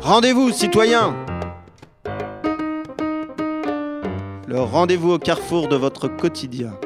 Rendez-vous, citoyens Le rendez-vous au carrefour de votre quotidien.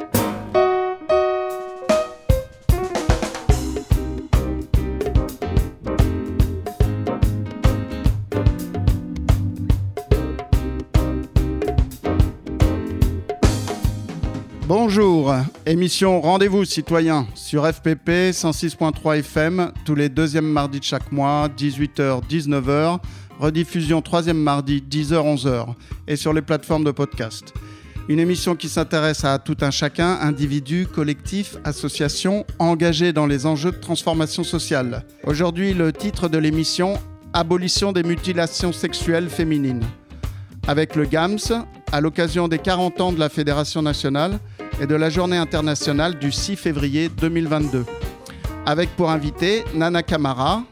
Émission Rendez-vous citoyens sur FPP 106.3 FM tous les deuxièmes mardis de chaque mois, 18h-19h, rediffusion troisième mardi 10h-11h et sur les plateformes de podcast. Une émission qui s'intéresse à tout un chacun, individus, collectifs, associations, engagés dans les enjeux de transformation sociale. Aujourd'hui, le titre de l'émission Abolition des mutilations sexuelles féminines. Avec le GAMS, à l'occasion des 40 ans de la Fédération nationale, et de la journée internationale du 6 février 2022. Avec pour invité Nana Camara,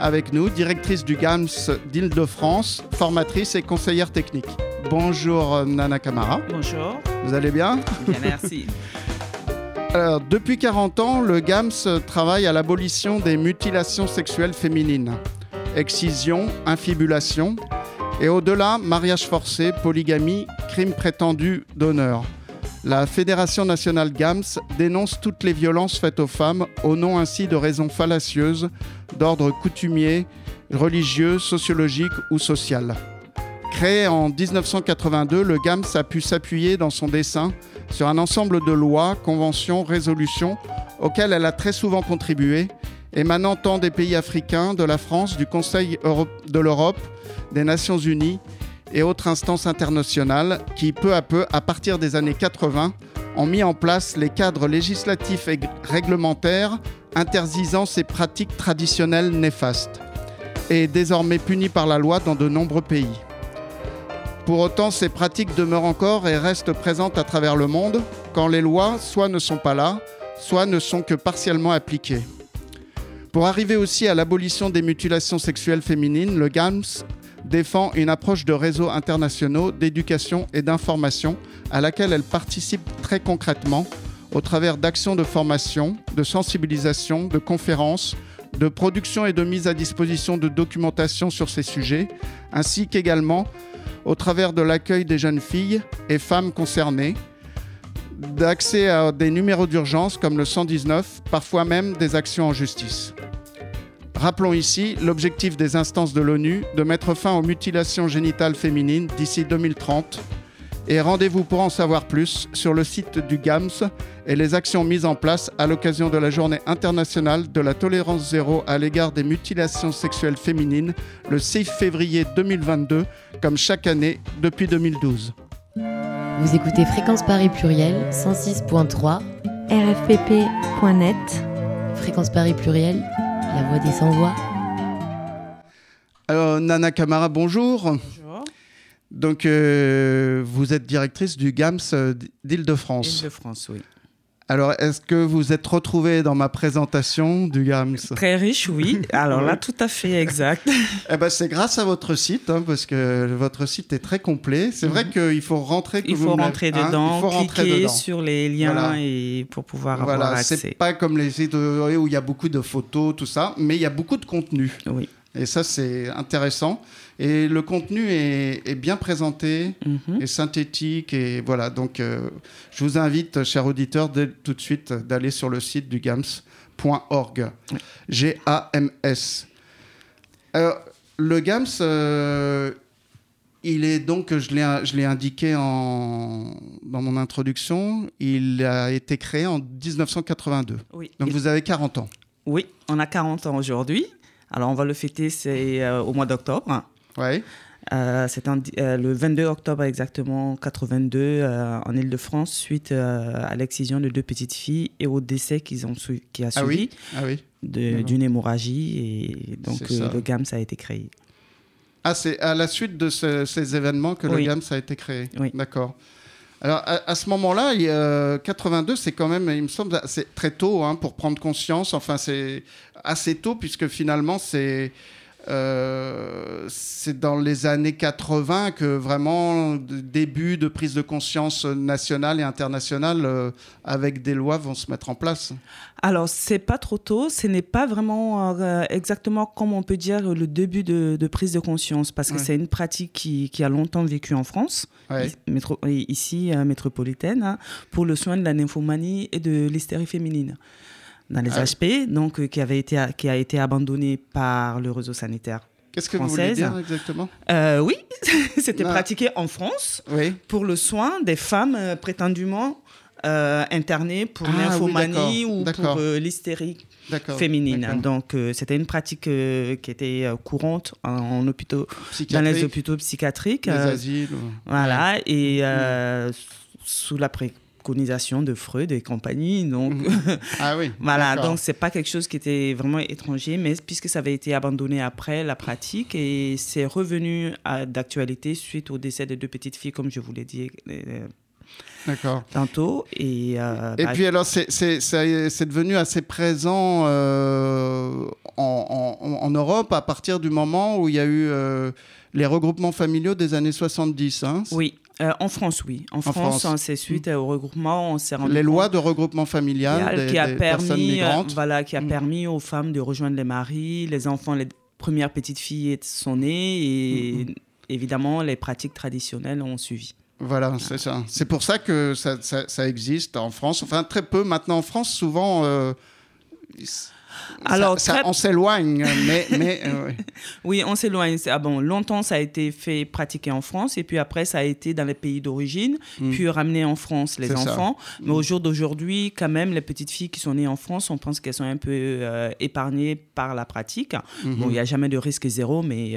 avec nous, directrice du GAMS d'Île-de-France, formatrice et conseillère technique. Bonjour Nana Camara. Bonjour. Vous allez bien? Bien, merci. Alors, depuis 40 ans, le GAMS travaille à l'abolition des mutilations sexuelles féminines. Excision, infibulation et au-delà, mariage forcé, polygamie, crime prétendu d'honneur. La Fédération nationale GAMS dénonce toutes les violences faites aux femmes au nom ainsi de raisons fallacieuses d'ordre coutumier, religieux, sociologique ou social. Créé en 1982, le GAMS a pu s'appuyer dans son dessin sur un ensemble de lois, conventions, résolutions auxquelles elle a très souvent contribué, émanant tant des pays africains, de la France, du Conseil de l'Europe, des Nations Unies et autres instances internationales qui, peu à peu, à partir des années 80, ont mis en place les cadres législatifs et réglementaires interdisant ces pratiques traditionnelles néfastes et désormais punies par la loi dans de nombreux pays. Pour autant, ces pratiques demeurent encore et restent présentes à travers le monde quand les lois soit ne sont pas là, soit ne sont que partiellement appliquées. Pour arriver aussi à l'abolition des mutilations sexuelles féminines, le GAMS défend une approche de réseaux internationaux d'éducation et d'information à laquelle elle participe très concrètement au travers d'actions de formation, de sensibilisation, de conférences, de production et de mise à disposition de documentation sur ces sujets, ainsi qu'également au travers de l'accueil des jeunes filles et femmes concernées, d'accès à des numéros d'urgence comme le 119, parfois même des actions en justice. Rappelons ici l'objectif des instances de l'ONU de mettre fin aux mutilations génitales féminines d'ici 2030 et rendez-vous pour en savoir plus sur le site du GAMS et les actions mises en place à l'occasion de la journée internationale de la tolérance zéro à l'égard des mutilations sexuelles féminines le 6 février 2022, comme chaque année depuis 2012. Vous écoutez Fréquence Paris Pluriel 106.3 rfpp.net Fréquence Paris Pluriel, la voix des sans-voix. Alors, Nana Camara, bonjour. Bonjour. Donc, euh, vous êtes directrice du GAMS euh, d'Île-de-France. Île-de-France, oui. Alors, est-ce que vous êtes retrouvée dans ma présentation du GAMS? Très riche, oui. Alors là, tout à fait exact. Eh ben, c'est grâce à votre site, hein, parce que votre site est très complet. C'est vrai qu'il faut rentrer. que Il vous faut rentrer hein, dedans, il faut rentrer cliquer dedans. sur les liens Voilà. et pour pouvoir avoir Voilà, accès. c'est pas comme les sites où il y a beaucoup de photos, tout ça, mais il y a beaucoup de contenu. Oui. Et ça, c'est intéressant. Et le contenu est, est bien présenté, Mhm. et synthétique. Et voilà, donc euh, je vous invite, chers auditeurs, dès- tout de suite d'aller sur le site du GAMS.org. G-A-M-S. Le GAMS, euh, il est donc, je l'ai je l'ai indiqué en, dans mon introduction, il a été créé en 1982. Oui. Donc vous avez 40 ans. oui, on a 40 ans aujourd'hui. Alors on va le fêter c'est euh, au mois d'octobre. Ouais. Euh, di- euh, le 22 octobre exactement 82 euh, en Ile-de-France suite euh, à l'excision de deux petites filles et au décès qu'ils ont su- qui a Ah suivi oui Ah oui. d'une hémorragie et donc C'est le GAMS a été créé. Ah, c'est à la suite de ce- ces événements que Oui. le GAMS a été créé. Oui. D'accord. Alors, à, ce moment-là, il y a- 82, c'est quand même, il me semble, c'est très tôt hein, pour prendre conscience. Enfin, c'est assez tôt, puisque finalement, c'est euh, c'est dans les années 80 que vraiment début de prise de conscience nationale et internationale euh, avec des lois vont se mettre en place. Alors c'est pas trop tôt, ce n'est pas vraiment euh, exactement comme on peut dire le début de, prise de conscience parce que c'est une pratique qui, a longtemps vécu en France, ici métropolitaine, hein, pour le soin de la nymphomanie et de l'hystérie féminine. Dans les HP, ah donc euh, qui, avait été, qui a été abandonné par le réseau sanitaire. Qu'est-ce que vous voulez dire exactement? Euh, Oui, c'était pratiqué en France pour le soin des femmes euh, prétendument internées pour ah, l'infomanie ou pour l'hystérie féminine. Donc, c'était une pratique qui était courante en, hôpitaux, dans les hôpitaux psychiatriques. Les asiles. Voilà, et sous la pré colonisation de Freud et compagnie. Donc, mhm. ah oui. voilà, donc c'est pas quelque chose qui était vraiment étranger, mais puisque ça avait été abandonné après la pratique et c'est revenu d'actualité suite au décès de deux petites filles, comme je vous l'ai dit. Euh, D'accord. Tantôt. Et, euh, et bah, puis alors, c'est devenu assez présent euh, en, en, Europe à partir du moment où il y a eu les regroupements familiaux des années 70. Hein. Oui, euh, en France, oui. En, France, hein, c'est suite au regroupement, on s'est rendu Les lois de regroupement familial des, qui a permis, personnes migrantes. voilà, qui a mm. permis aux femmes de rejoindre les maris, les enfants, les premières petites filles sont nées et mm-hmm. évidemment les pratiques traditionnelles ont suivi. Voilà, c'est ça. C'est pour ça que ça, ça, existe en France. Enfin, très peu. Maintenant, en France, souvent, euh, alors, ça, on s'éloigne, mais, mais euh, oui, on s'éloigne. Ah bon, longtemps ça a été fait pratiquer en France, et puis après ça a été dans les pays d'origine, hmm. puis ramené en France les enfants. Mais au jour d'aujourd'hui, quand même, les petites filles qui sont nées en France, on pense qu'elles sont un peu euh, épargnées par la pratique. Hmm. Bon, il n'y a jamais de risque zéro, mais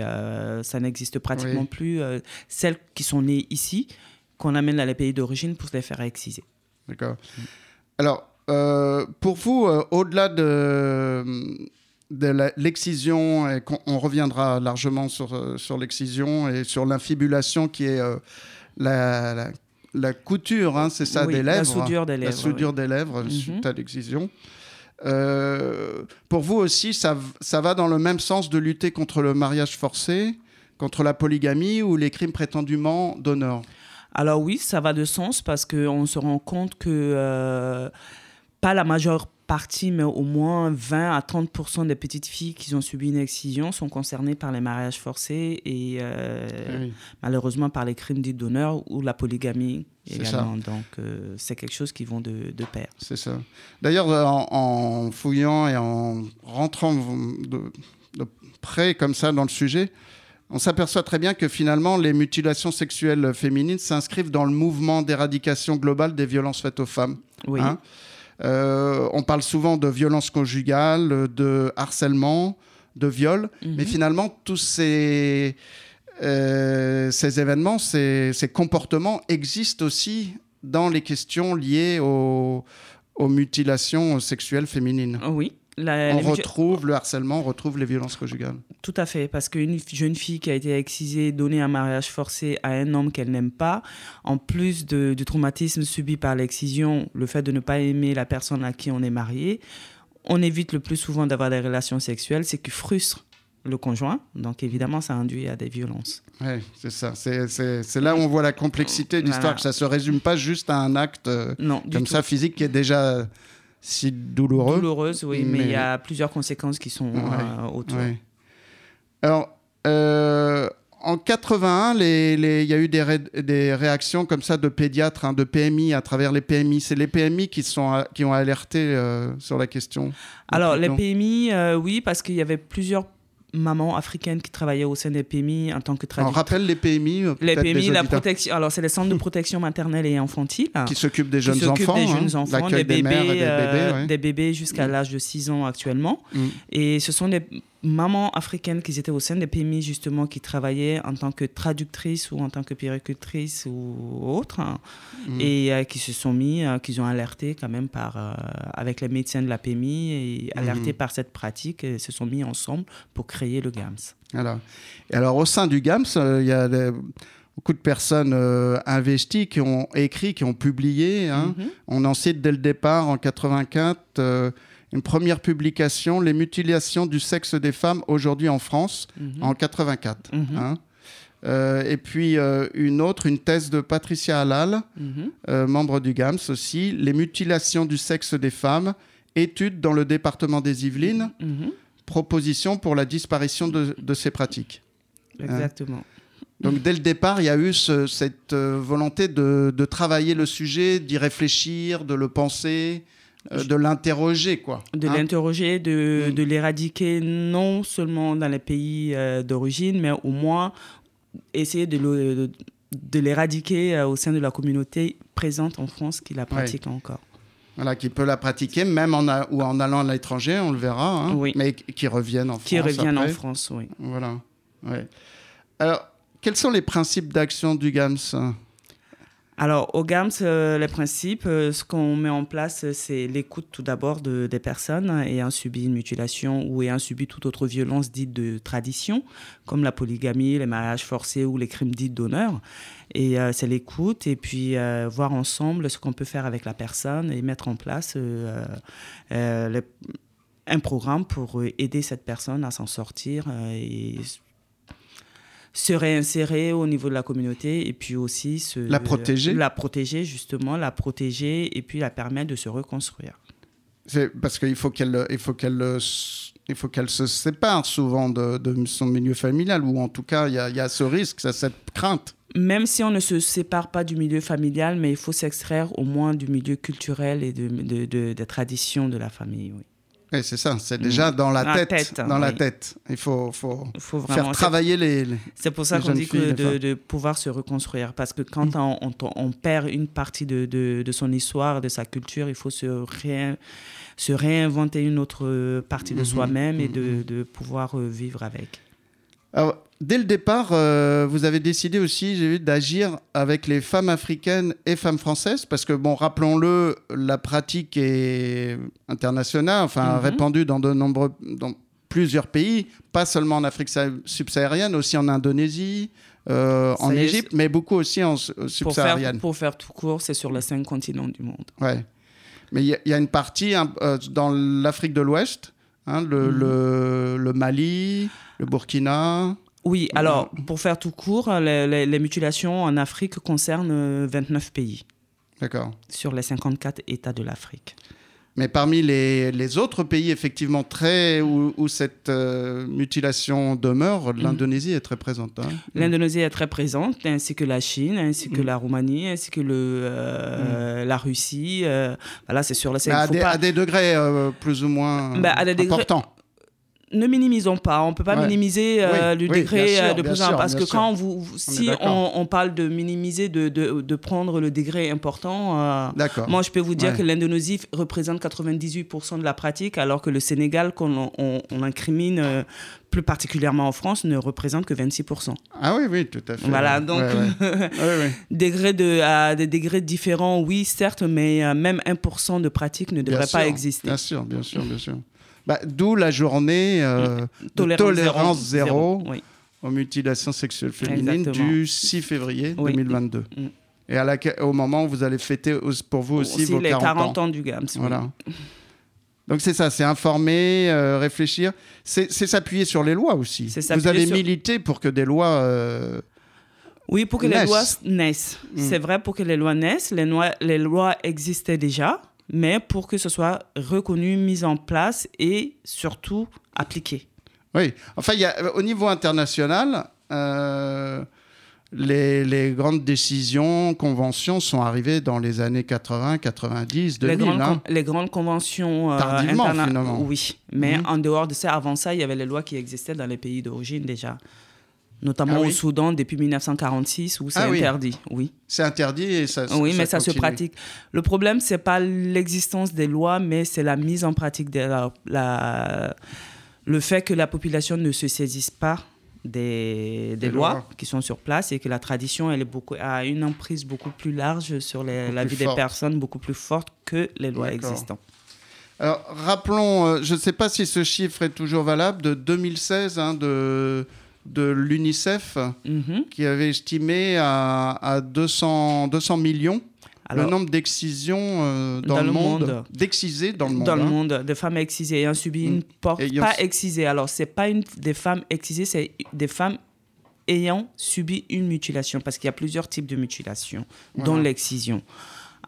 ça n'existe pratiquement plus. celles qui sont nées ici, qu'on amène dans les pays d'origine pour les faire exciser. D'accord. Alors, euh, pour vous, euh, au-delà de, de l'excision, et on, reviendra largement sur, euh, sur l'excision et sur l'infibulation qui est la, la, couture, hein, c'est ça, des lèvres. La soudure des lèvres. La soudure des lèvres mhm. suite à l'excision. pour vous aussi, ça, ça va dans le même sens de lutter contre le mariage forcé, contre la polygamie ou les crimes prétendument d'honneur? Alors oui, ça va de sens parce qu'on se rend compte que pas la majeure partie, mais au moins 20 à 30% des petites filles qui ont subi une excision sont concernées par les mariages forcés et euh, malheureusement par les crimes dits d'honneur ou la polygamie également. Donc euh, c'est quelque chose qui vont de, de pair. C'est ça. D'ailleurs, en, fouillant et en rentrant de, de, près comme ça dans le sujet, on s'aperçoit très bien que finalement les mutilations sexuelles féminines s'inscrivent dans le mouvement d'éradication globale des violences faites aux femmes. Oui. Hein. Euh, on parle souvent de violence conjugale, de harcèlement, de viol, mais mhm. finalement, tous ces, euh, ces événements, ces, comportements existent aussi dans les questions liées aux mutilations sexuelles féminines. Oui, on retrouve le harcèlement, on retrouve les violences conjugales. Tout à fait, parce qu'une jeune fille qui a été excisée, donnée un mariage forcé à un homme qu'elle n'aime pas, en plus du traumatisme subi par l'excision, le fait de ne pas aimer la personne à qui on est marié, on évite le plus souvent d'avoir des relations sexuelles, c'est qui frustre le conjoint. Donc évidemment, ça induit à des violences. Oui, c'est ça. C'est là où on voit la complexité de l'histoire, que ça ne se résume pas juste à un acte euh, comme ça physique qui est déjà si douloureux. Douloureuse, oui, mais, il y a plusieurs conséquences qui sont euh, autour. Alors, euh, en 81, il y a eu des, des, réactions comme ça de pédiatres, hein, de PMI à travers les PMI. C'est les PMI qui, sont, qui ont alerté euh, sur la question. Alors, les PMI, oui, parce qu'il y avait plusieurs maman africaine qui travaillait au sein des PMI en tant que traductrice. On rappelle les PMI euh, Les PMI, la protection. Alors, c'est les centres de protection maternelle et infantile. Qui s'occupent des jeunes enfants. des jeunes hein, enfants, des bébés, des bébés, bébés jusqu'à mm. l'âge de 6 ans actuellement. Mm. Et ce sont des mamans africaines qui étaient au sein des PMI, justement, qui travaillaient en tant que traductrices ou en tant que péricultrices ou autres, hein, mm. et euh, qui se sont mis, euh, qui ont alerté quand même par, euh, avec les médecins de la PMI, et alertés par cette pratique, et se sont mis ensemble pour créer le GAMS. Alors, et alors au sein du GAMS, il y a beaucoup de personnes investies qui ont écrit, qui ont publié. Hein. Mm-hmm. On en cite dès le départ, en 84 une première publication, Les mutilations du sexe des femmes aujourd'hui en France, Mhm. en 84. Mhm. hein. Euh, et puis euh, une autre, une thèse de Patricia Halal, Mhm. euh, membre du GAMS aussi, Les mutilations du sexe des femmes, études dans le département des Yvelines, Mhm. proposition pour la disparition de, de ces pratiques. Exactement. Donc dès le départ, il y a eu ce- cette volonté de, de travailler le sujet, d'y réfléchir, de le penser, euh, de l'interroger, quoi. De Hein l'interroger, de, Mm. de l'éradiquer non seulement dans les pays euh, d'origine, mais au moins essayer de le- de- l'éradiquer euh, au sein de la communauté présente en France qui la pratique encore. Voilà, qui peut la pratiquer, même en, a- ou en allant à l'étranger, on le verra, hein, Oui. mais qui qui reviennent en Qui France. reviennent en. France, oui. Voilà. Ouais. Alors, quels sont les principes d'action du GAMS Alors, au GAMS, euh, les principes, euh, ce qu'on met en place, c'est l'écoute tout d'abord de, des personnes ayant subi une mutilation ou ayant subi toute autre violence dite de tradition, comme la polygamie, les mariages forcés ou les crimes dits d'honneur. Et euh, c'est l'écoute et puis voir ensemble ce qu'on peut faire avec la personne et mettre en place un programme pour aider cette personne à s'en sortir et se réinsérer au niveau de la communauté et puis aussi se, La protéger. la protéger justement la protéger et puis la permettre de se reconstruire C'est parce qu'il faut qu'elle, il faut qu'elle, il faut qu'elle se sépare souvent de, de son milieu familial, ou en tout cas, il y a, il y a ce risque, cette crainte. même si on ne se sépare pas du milieu familial mais il faut s'extraire au moins du milieu culturel et de, de- de- des traditions de la famille oui. Et c'est ça, c'est déjà dans la tête, tête, dans la oui. tête. Il faut, faut faire travailler les, les- C'est pour ça qu'on dit que de, pouvoir se reconstruire. Parce que quand on, on- on perd une partie de, de- de son histoire, de sa culture, il faut se, réin- se réinventer une autre partie de Mhm, soi-même et de, de pouvoir euh, vivre avec. Alors, dès le départ, euh, vous avez décidé aussi, j'ai vu, d'agir avec les femmes africaines et femmes françaises, parce que, bon, rappelons-le, la pratique est internationale, enfin Mhm. répandue dans de nombreux, dans plusieurs pays, pas seulement en Afrique sa- subsaharienne, aussi en Indonésie, euh, en Égypte, mais beaucoup aussi en Pour subsaharienne. faire, pour faire tout court, c'est sur les cinq continents du monde. Ouais. Mais il y, a- il y a une partie hein, euh, dans l'Afrique de l'Ouest, hein, le, Mhm. le, le Mali, le Burkina. Oui, alors, pour faire tout court, les, les- les mutilations en Afrique concernent euh, 29 pays D'accord. sur les 54 États de l'Afrique. Mais parmi les, les autres pays, effectivement, très, où, où cette euh, mutilation demeure, l'Indonésie est très présente. hein. L'Indonésie est très présente, ainsi que la Chine, ainsi que Mm. la Roumanie, ainsi que le, euh, la Russie. euh, voilà, c'est sur la Mais à, faut des, pas- à des degrés euh, plus ou moins Bah, à des degrés- importants. Ne minimisons pas. On ne peut pas Ouais. minimiser euh, Oui, le oui, degré sûr, euh, de sûr, parce que quand vous, si on, on parle de minimiser, de, de, de prendre le degré important. euh. Moi, je peux vous dire Ouais. que l'Indonésie représente 98% de la pratique, alors que le Sénégal, qu'on on, on incrimine euh, plus particulièrement en France, ne représente que 26%. Ah oui, oui, tout à fait. Voilà, donc ouais, de, à des degrés différents, oui, certes, mais même 1% de pratique ne Bien devrait pas sûr, exister. Bien sûr, bien sûr, bien sûr. Bah, D'où la journée euh, de Tolérance tolérance, zéro, Oui. aux mutilations sexuelles féminines Exactement. du 6 février Oui. 2022. Mm. Et à laquelle- au moment où vous allez fêter pour vous aussi, vos les 40, 40 ans. ans, du GAMS. Voilà. Donc c'est ça, c'est informer, euh, réfléchir, c'est s'appuyer sur les lois aussi. Vous avez sur- milité pour que des lois... euh, Oui, pour que les lois naissent. Mm. C'est vrai, pour que les lois naissent, les lois, les lois existaient déjà, mais pour que ce soit reconnu, mis en place et surtout appliqué. Oui, enfin, il y a, au niveau international, euh, les, les grandes décisions, conventions sont arrivées dans les années 80, 90, 2000. les, grandes, hein. les grandes conventions euh, Tardivement, finalement. Oui, mais Mhm. en dehors de ça, avant ça, il y avait les lois qui existaient dans les pays d'origine déjà. Notamment Ah oui au Soudan depuis 1946 où c'est Ah interdit. Oui. C'est interdit et ça Oui, mais ça se pratique. Le problème, c'est pas l'existence des lois, mais c'est la mise en pratique de la, la- le fait que la population ne se saisisse pas des, des Des lois, lois. qui sont sur place et que la tradition elle est beaucoup, a une emprise beaucoup plus large sur les- la vie des personnes, beaucoup plus forte que les lois existantes. Alors, rappelons, euh, je ne sais pas si ce chiffre est toujours valable, de 2016, hein, de, de l'UNICEF, Mhm. qui avait estimé à, à 200, 200 millions le nombre d'excisions dans, le monde, d'excisées dans le monde. Dans le hein. monde, de femmes excisées ayant subi une mm. porte, pas excisée. Alors, c'est pas une, des femmes excisées, c'est des femmes ayant subi une mutilation, parce qu'il y a plusieurs types de mutilation, dont l'excision.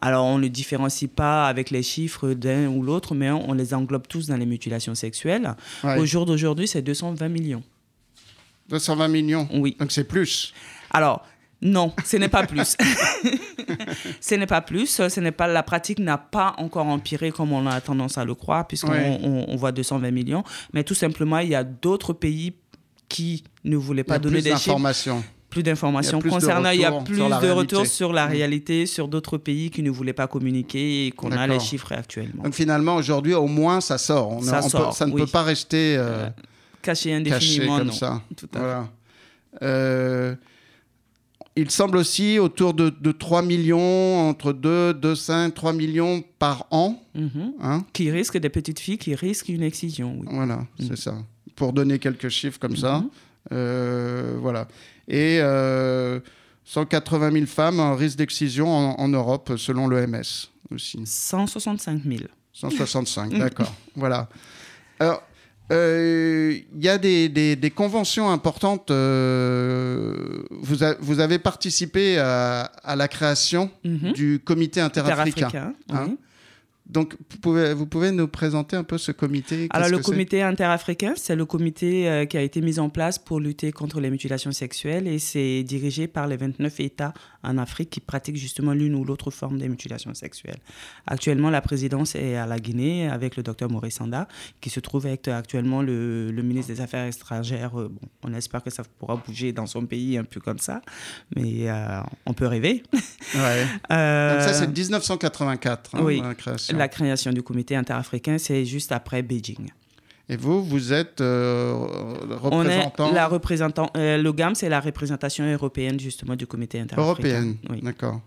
Alors, on ne différencie pas avec les chiffres d'un ou l'autre, mais on, les englobe tous dans les mutilations sexuelles. Au jour d'aujourd'hui, c'est 220 millions. 220 millions Oui. Donc, c'est plus. Alors, non, ce n'est pas plus. ce n'est pas plus. Ce n'est pas la pratique n'a pas encore empiré comme on a tendance à le croire, puisqu'on on, voit 220 millions. Mais tout simplement, il y a d'autres pays qui ne voulaient pas donner des chiffres plus d'informations concernant. il y a plus de retours sur la mm. réalité, sur d'autres pays qui ne voulaient pas communiquer et qu'on a les chiffres actuellement. Donc finalement, aujourd'hui, au moins, ça sort. ça, sort, ça ne peut pas rester euh, euh, caché indéfiniment. comme ça. Tout à euh, il semble aussi autour de, 3 millions, entre 2, 2, 5, 3 millions par an. Mhm. Hein qui risquent des petites filles qui risquent une excision. Voilà, mm. c'est ça. Pour donner quelques chiffres comme ça. Mhm. voilà et 180 euh, 000 femmes en risque d'excision en, Europe, selon l'OMS aussi. 165 000. 165, d'accord. voilà. Alors, euh, il y a des, des, conventions importantes. Euh, vous, vous, avez participé à, la création mhm. du comité interafricain. hein donc, vous pouvez, vous pouvez nous présenter un peu ce comité Alors, le comité interafricain, c'est le comité euh, qui a été mis en place pour lutter contre les mutilations sexuelles et c'est dirigé par les 29 États en Afrique qui pratiquent justement l'une ou l'autre forme des mutilations sexuelles. Actuellement, la présidence est à la Guinée avec le docteur Maurice Sanda, qui se trouve avec actuellement le, ministre des Affaires étrangères. Euh, bon, on espère que ça pourra bouger dans son pays un peu comme ça, mais euh, on peut rêver. Ouais. Donc ça, c'est 1984, hein, oui. la création la création du comité interafricain, c'est juste après Beijing. Et vous, vous êtes euh, représentant On est la représentant, euh, le GAM, c'est la représentation européenne justement du comité interafricain. Européenne, oui. d'accord.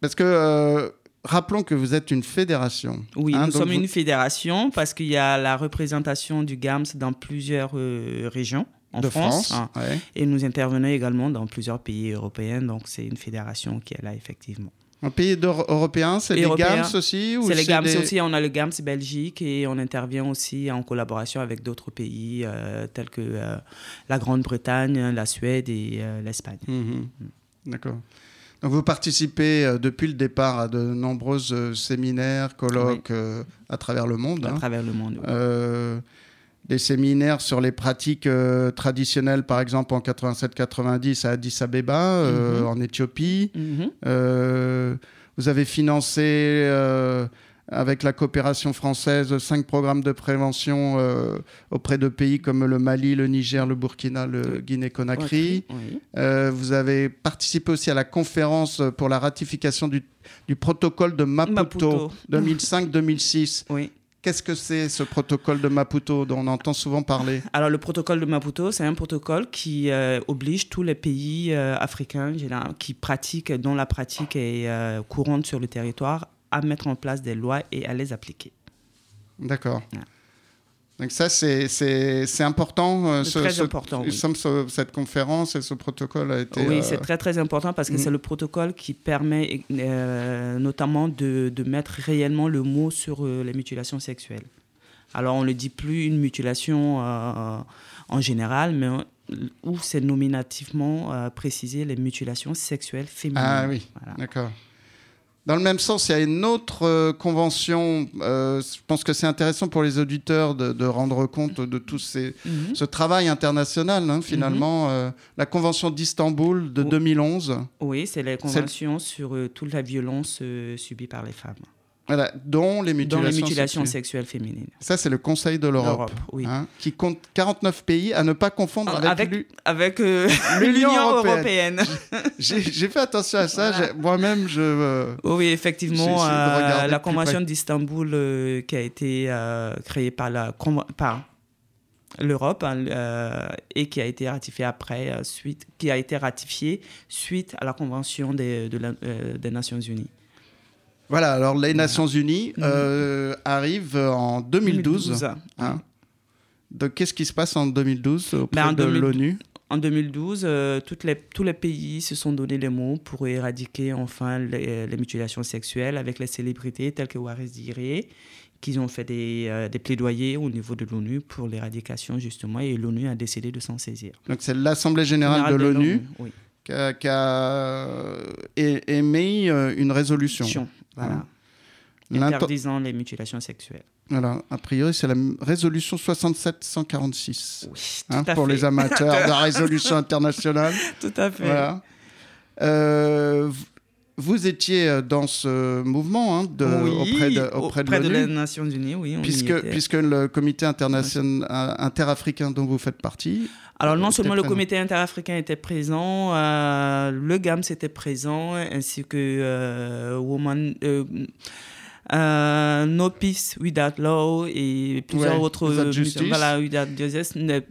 Parce que euh, rappelons que vous êtes une fédération. Oui, hein, nous sommes une fédération parce qu'il y a la représentation du GAMS dans plusieurs régions en de France, hein. et nous intervenons également dans plusieurs pays européens. Donc c'est une fédération qui est là effectivement. Un pays européen, c'est les GAMS aussi C'est les GAMS aussi. On a le GAMS Belgique et on intervient aussi en collaboration avec d'autres pays euh, tels que euh, la Grande-Bretagne, la Suède et euh, l'Espagne. Mhm. D'accord. Donc vous participez depuis le départ à de nombreux séminaires, colloques à travers le monde. À hein. travers le monde. Oui des séminaires sur les pratiques euh, traditionnelles, par exemple en 87-90 à Addis Abeba, euh, mhm. en Éthiopie. Mhm. Euh, vous avez financé, avec la coopération française, cinq programmes de prévention auprès de pays comme le Mali, le Niger, le Burkina, le Guinée-Conakry. vous avez participé aussi à la conférence pour la ratification du, protocole de Maputo, Maputo. 2005-2006. Oui. Qu'est-ce que c'est ce protocole de Maputo dont on entend souvent parler? Alors le protocole de Maputo, c'est un protocole qui euh, oblige tous les pays euh, africains qui pratiquent, dont la pratique est euh, courante sur le territoire, à mettre en place des lois et à les appliquer. D'accord. Donc ça, c'est important. Euh, ce, très important. cette conférence et ce protocole a été... Oui, c'est euh, très très important parce que c'est mm. le protocole qui permet euh, notamment de, de, mettre réellement le mot sur les mutilations sexuelles. Alors on ne dit plus une mutilation en général, mais où c'est nominativement précisé les mutilations sexuelles féminines. Ah oui, d'accord. Dans le même sens, il y a une autre euh, convention. Euh, je pense que c'est intéressant pour les auditeurs de, rendre compte de tout ces, mhm. ce travail international, hein, finalement. Mhm. Euh, la Convention d'Istanbul de 2011. Oui, c'est la convention sur toute la violence subie par les femmes. Voilà, dont les mutilations, sexuelles. féminines. Ça, c'est le Conseil de l'Europe, oui. Hein, qui compte 49 pays à ne pas confondre avec, avec, euh, l'Union européenne. J'ai fait attention à ça. Moi-même, je. Euh, oui, effectivement, euh, la Convention d'Istanbul qui a été créée par la par l'Europe hein, et qui a été ratifiée après suite qui a été ratifiée suite à la Convention des, des Nations Unies. Voilà, alors les Nations Unies mhm. euh, arrivent en 2012. Hein. Donc qu'est-ce qui se passe en 2012 auprès ben, de l'ONU En 2012, toutes les, tous les pays se sont donné les mots pour éradiquer enfin les, mutilations sexuelles avec les célébrités telles que Waris Diré, qui ont fait des, des plaidoyers au niveau de l'ONU pour l'éradication justement et l'ONU a décidé de s'en saisir. Donc c'est l'Assemblée générale, de l'ONU qui a, émis une résolution. Voilà. Hein interdisant les mutilations sexuelles. Voilà, a priori, c'est la résolution 67-146 oui, hein, pour les amateurs de la résolution internationale. Tout à fait. Euh, vous étiez euh, dans ce mouvement hein, de, auprès de, auprès de, les Nations Unies, oui. puisque, puisque le comité international, euh, interafricain dont vous faites partie. Alors, non seulement le comité interafricain était présent, le GAMS était présent, ainsi que Euh, no Peace Without Law et plusieurs autres voilà,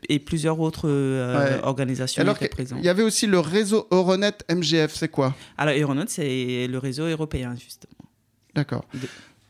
et plusieurs autres euh, organisations Alors étaient présentes. Il y avait aussi le réseau Euronet MGF, c'est quoi? Alors Euronet, c'est le réseau européen justement. D'accord.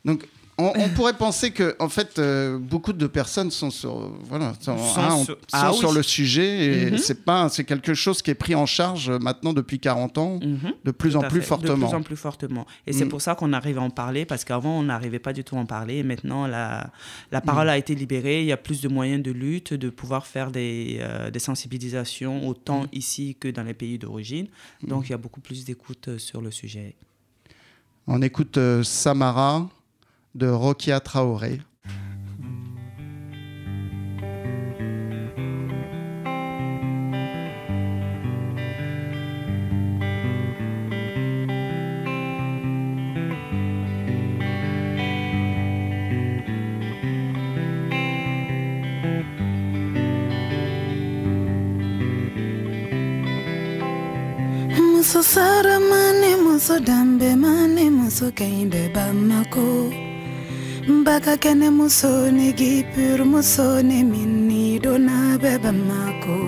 Donc on, pourrait penser que, en fait, euh, beaucoup de personnes sont sur, voilà, sont, hein, ah sur, le sujet et mhm. c'est pas, c'est quelque chose qui est pris en charge maintenant depuis 40 ans, mhm. de plus en plus fortement. De plus en plus fortement. Et c'est mm. pour ça qu'on arrive à en parler parce qu'avant on n'arrivait pas du tout à en parler. Et maintenant la, la parole mm. a été libérée. Il y a plus de moyens de lutte, de pouvoir faire des, euh, des sensibilisations autant mm. ici que dans les pays d'origine. Donc il y a beaucoup plus d'écoute euh, sur le sujet. On écoute Samara de Rokia Traoré. muso sara mane muso dambe mane muso kainde bamako baka kene musone gipur musone minni dona beba mako.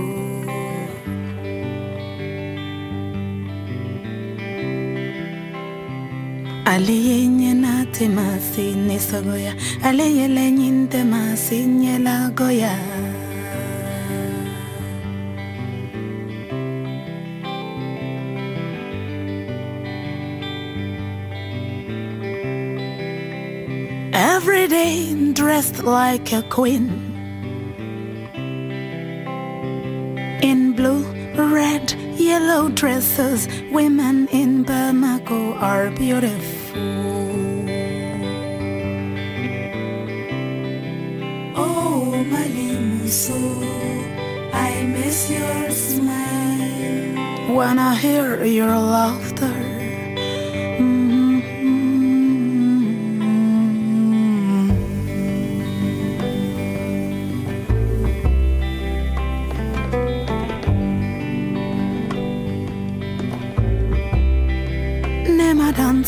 Aliyenye na temasi ni sogoya aliyele nyinte goya. Dressed like a queen. In blue, red, yellow dresses, women in Bamako are beautiful. Oh, Malimuso, I miss your smile. When I hear your laughter.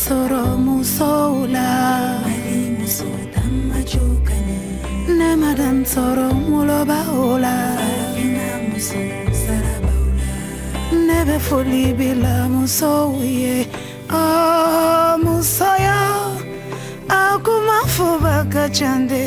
soromu soula malimu sotamma chokane nemadan soromu loba ola. Fafinamu sarabaula nebe foli bila musoye. Oh musaya, akuma fubaka chande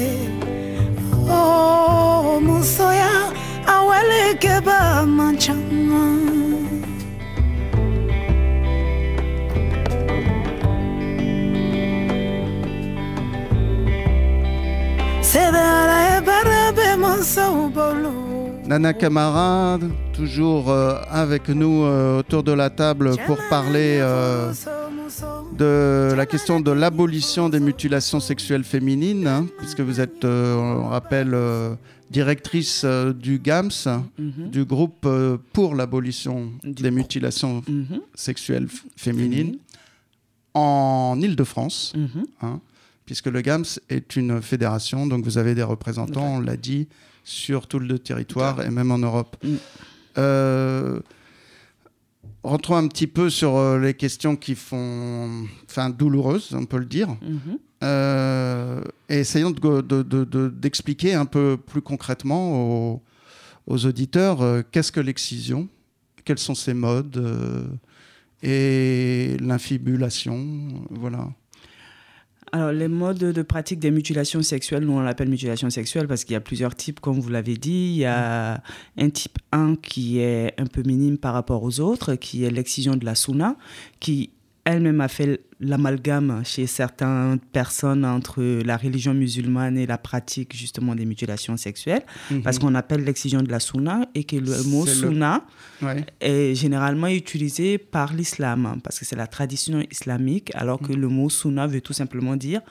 Nana Camarade, toujours euh, avec nous euh, autour de la table pour parler euh, de la question de l'abolition des mutilations sexuelles féminines, hein, puisque vous êtes, on rappelle, directrice du GAMS, mhm. du groupe pour l'abolition des mutilations mhm. sexuelles féminines, en Ile-de-France. Mhm. Hein puisque le GAMS est une fédération, donc vous avez des représentants, on l'a dit, sur tout le territoire et même en Europe. Mm. Euh, rentrons un petit peu sur euh, les questions qui font, enfin, douloureuses, on peut le dire. Mm-hmm. Euh, et essayons d'expliquer un peu plus concrètement aux, aux auditeurs qu'est-ce que l'excision, quels sont ses modes et l'infibulation, voilà. Alors, les modes de pratique des mutilations sexuelles, nous on l'appelle mutilation sexuelle parce qu'il y a plusieurs types, comme vous l'avez dit. Il y a un type 1 qui est un peu minime par rapport aux autres, qui est l'excision de la suna, qui elle-même a fait l'amalgame chez certaines personnes entre la religion musulmane et la pratique justement des mutilations sexuelles, mhm. parce qu'on appelle l'excision de la sunna et que le mot sunna est généralement utilisé par l'islam, parce que c'est la tradition islamique, alors que mhm. le mot sunna veut tout simplement dire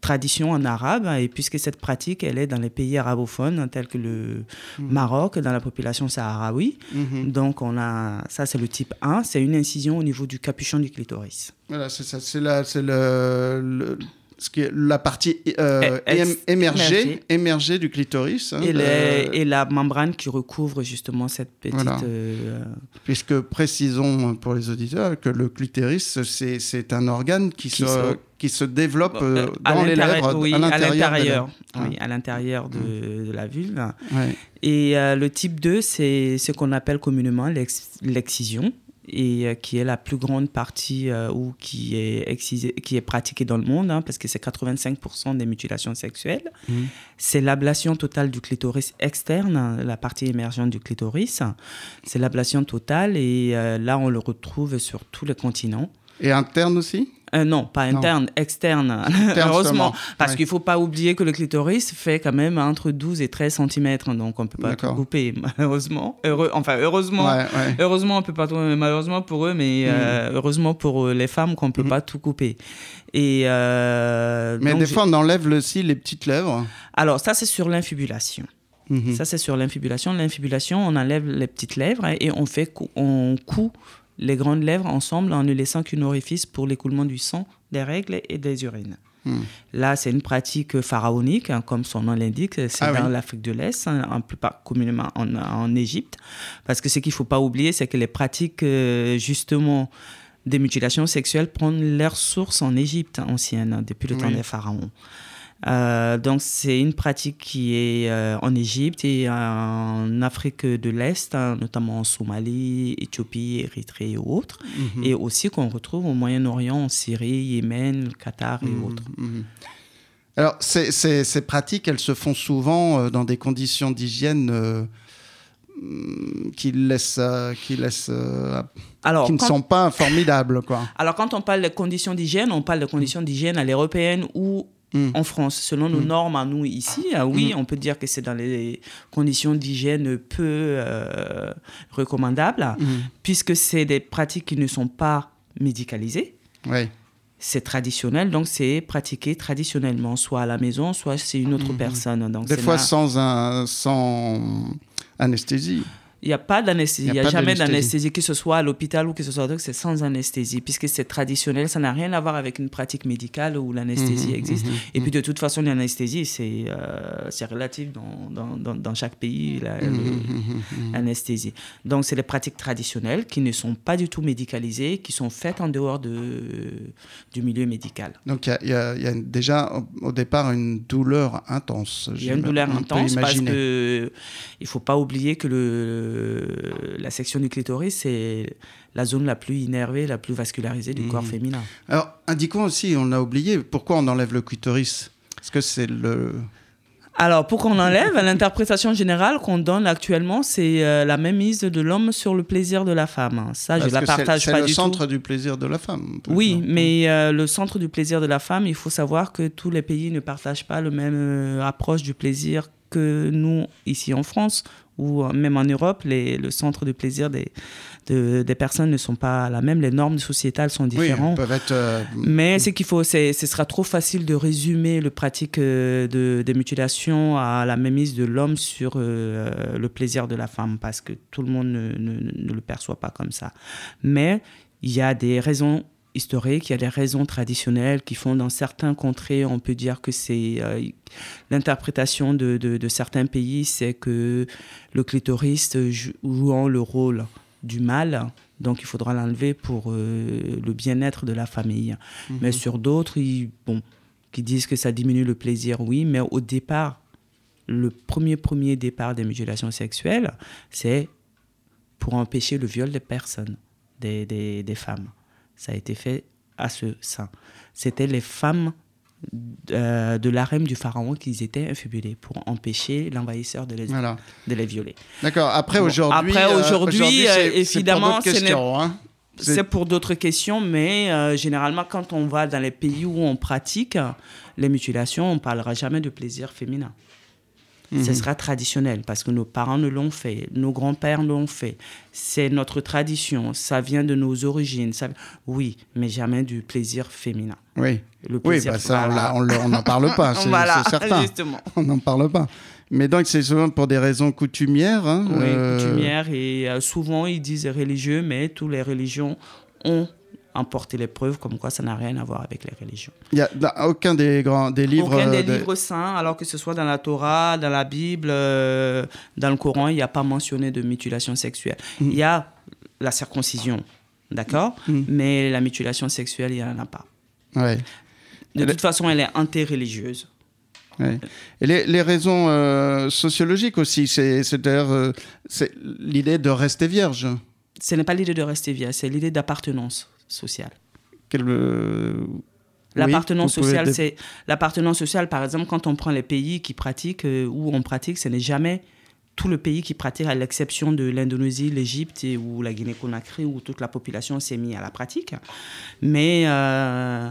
tradition en arabe, et puisque cette pratique, elle est dans les pays arabophones, tels que le mhm. Maroc, dans la population saharaoui. Mhm. Donc, on a, ça, c'est le type 1, c'est une incision au niveau du capuchon du clitoris. Voilà, c'est ça, c'est le, ce qui est la partie euh, émergée, émergée, du clitoris. Hein, et, et, la membrane qui recouvre justement cette petite... Euh, Puisque précisons pour les auditeurs que le clitoris, c'est un organe qui, se, qui se développe euh, dans les lèvres, oui, à l'intérieur. Oui, à l'intérieur de, de, la vulve. Et le type 2, c'est ce qu'on appelle communément l'excision et euh, qui est la plus grande partie euh, ou qui est, qui est pratiquée dans le monde, hein, parce que c'est 85% des mutilations sexuelles. Mmh. C'est l'ablation totale du clitoris externe, la partie émergente du clitoris. C'est l'ablation totale et euh, là, on le retrouve sur tous les continents. Et interne aussi? Euh, non, pas interne, externe, heureusement. Parce qu'il ne faut pas oublier que le clitoris fait quand même entre 12 et 13 cm, donc on ne peut pas tout couper, malheureusement. Heureux, enfin, heureusement, heureusement, on peut pas tout, malheureusement pour eux, mais euh, mm. heureusement pour les femmes qu'on ne peut mm. pas tout couper. Et, euh, mais des fois, on enlève aussi les petites lèvres. Alors, ça, c'est sur l'infibulation. Mm-hmm. Ça, c'est sur l'infibulation. L'infibulation, on enlève les petites lèvres et on fait, on coud les grandes lèvres ensemble en ne laissant qu'une orifice pour l'écoulement du sang, des règles et des urines. Hmm. Là, c'est une pratique pharaonique, hein, comme son nom l'indique. C'est ah dans l'Afrique de l'Est, hein, en plus communément en, Égypte. Parce que ce qu'il ne faut pas oublier, c'est que les pratiques, euh, justement, des mutilations sexuelles prennent leur source en Égypte ancienne, hein, depuis le temps des pharaons. Euh, donc c'est une pratique qui est euh, en Égypte et en Afrique de l'Est, hein, notamment en Somalie, Éthiopie, Érythrée et autres, mhm. et aussi qu'on retrouve au Moyen-Orient, en Syrie, Yémen, le Qatar et mhm, autres. Mhm. Alors ces, ces, pratiques, elles se font souvent euh, dans des conditions d'hygiène qui laissent, qui laissent alors, qui ne sont pas formidables. Quoi. Alors, quand on parle de conditions d'hygiène, on parle de conditions d'hygiène à l'européenne ou Mm. en France. Selon nos mm. normes à nous ici, ah oui, mm. on peut dire que c'est dans les conditions d'hygiène peu euh, recommandables, puisque c'est des pratiques qui ne sont pas médicalisées. C'est traditionnel, donc c'est pratiqué traditionnellement, soit à la maison, soit c'est une autre personne. Donc des fois sans, un, sans anesthésie. Il n'y a pas d'anesthésie, il n'y a, jamais d'anesthésie, que ce soit à l'hôpital ou que ce soit c'est sans anesthésie, puisque c'est traditionnel, ça n'a rien à voir avec une pratique médicale où l'anesthésie mhm, existe. Mhm, et puis mhm. de toute façon, l'anesthésie, c'est euh, relatif dans, dans, dans, chaque pays, l'anesthésie. Donc c'est les pratiques traditionnelles qui ne sont pas du tout médicalisées, qui sont faites en dehors de, du milieu médical. Donc il y, a déjà au départ une douleur intense. Il y a une douleur intense parce qu'il ne faut pas oublier que le la section du clitoris, c'est la zone la plus innervée, la plus vascularisée du corps mmh. féminin. Alors, indiquons aussi, on a oublié, pourquoi on enlève le clitoris? Est-ce que c'est le... Alors, pour qu'on enlève, l'interprétation générale qu'on donne actuellement, c'est euh, la même mise de l'homme sur le plaisir de la femme. Ça, je la partage pas du tout. C'est le centre du plaisir de la femme. Oui, mais euh, le centre du plaisir de la femme, il faut savoir que tous les pays ne partagent pas le même euh, approche du plaisir que nous, ici en France, ou même en Europe, les, le centre de plaisir des, des personnes ne sont pas la même, les normes sociétales sont différentes. Oui, peuvent être, euh, Mais ce qu'il faut, ce sera trop facile de résumer le pratique euh, de, des mutilations à la mémise de l'homme sur euh, le plaisir de la femme, parce que tout le monde ne, ne le perçoit pas comme ça. Mais il y a des raisons historique, il y a des raisons traditionnelles qui font dans certains contrées, on peut dire que c'est euh, l'interprétation de, de, certains pays, c'est que le clitoris jouant le rôle du mâle, donc il faudra l'enlever pour euh, le bien-être de la famille. Mhm. Mais sur d'autres, bon, qui disent que ça diminue le plaisir, oui, mais au départ, le premier premier départ des mutilations sexuelles, c'est pour empêcher le viol des personnes, des, des, des femmes ça a été fait à ce sein. c'était les femmes euh, de l'arème du pharaon qu'ils étaient infibulés pour empêcher l'envahisseur de les, de les violer. D'accord. Après, aujourd'hui, après, aujourd'hui, évidemment, c'est pour d'autres questions, mais généralement, quand on va dans les pays où on pratique les mutilations, on ne parlera jamais de plaisir féminin. Ce mhm. sera traditionnel parce que nos parents ne l'ont fait, nos grands-pères l'ont fait. C'est notre tradition, ça vient de nos origines. Ça... Oui, mais jamais du plaisir féminin. Oui, le plaisir, oui bah ça, on n'en parle pas, c'est certain. On n'en parle pas. Mais donc, c'est souvent pour des raisons coutumières. Hein, oui, euh, coutumières. Et euh, souvent, ils disent religieux, mais toutes les religions ont emporter les preuves comme quoi ça n'a rien à voir avec les religions. Il n'y a aucun des, grands, des livres... Aucun des livres saints, alors que ce soit dans la Torah, dans la Bible, euh, dans le Coran, il n'y a pas mentionné de mutilation sexuelle. Mm. Il y a la circoncision, d'accord? Mm. Mais la mutilation sexuelle, il n'y en a pas. Ouais. De toute façon, elle est anti-religieuse. Et les, les raisons euh, sociologiques aussi, c'est d'ailleurs euh, l'idée de rester vierge. Ce n'est pas l'idée de rester vierge, c'est l'idée d'appartenance sociale. Euh, l'appartenance sociale, c'est l'appartenance sociale. Par exemple, quand on prend les pays qui pratiquent euh, où on pratique, ce n'est jamais tout le pays qui pratique, à l'exception de l'Indonésie, l'Égypte ou la Guinée-Conakry, où toute la population s'est mise à la pratique. Mais euh,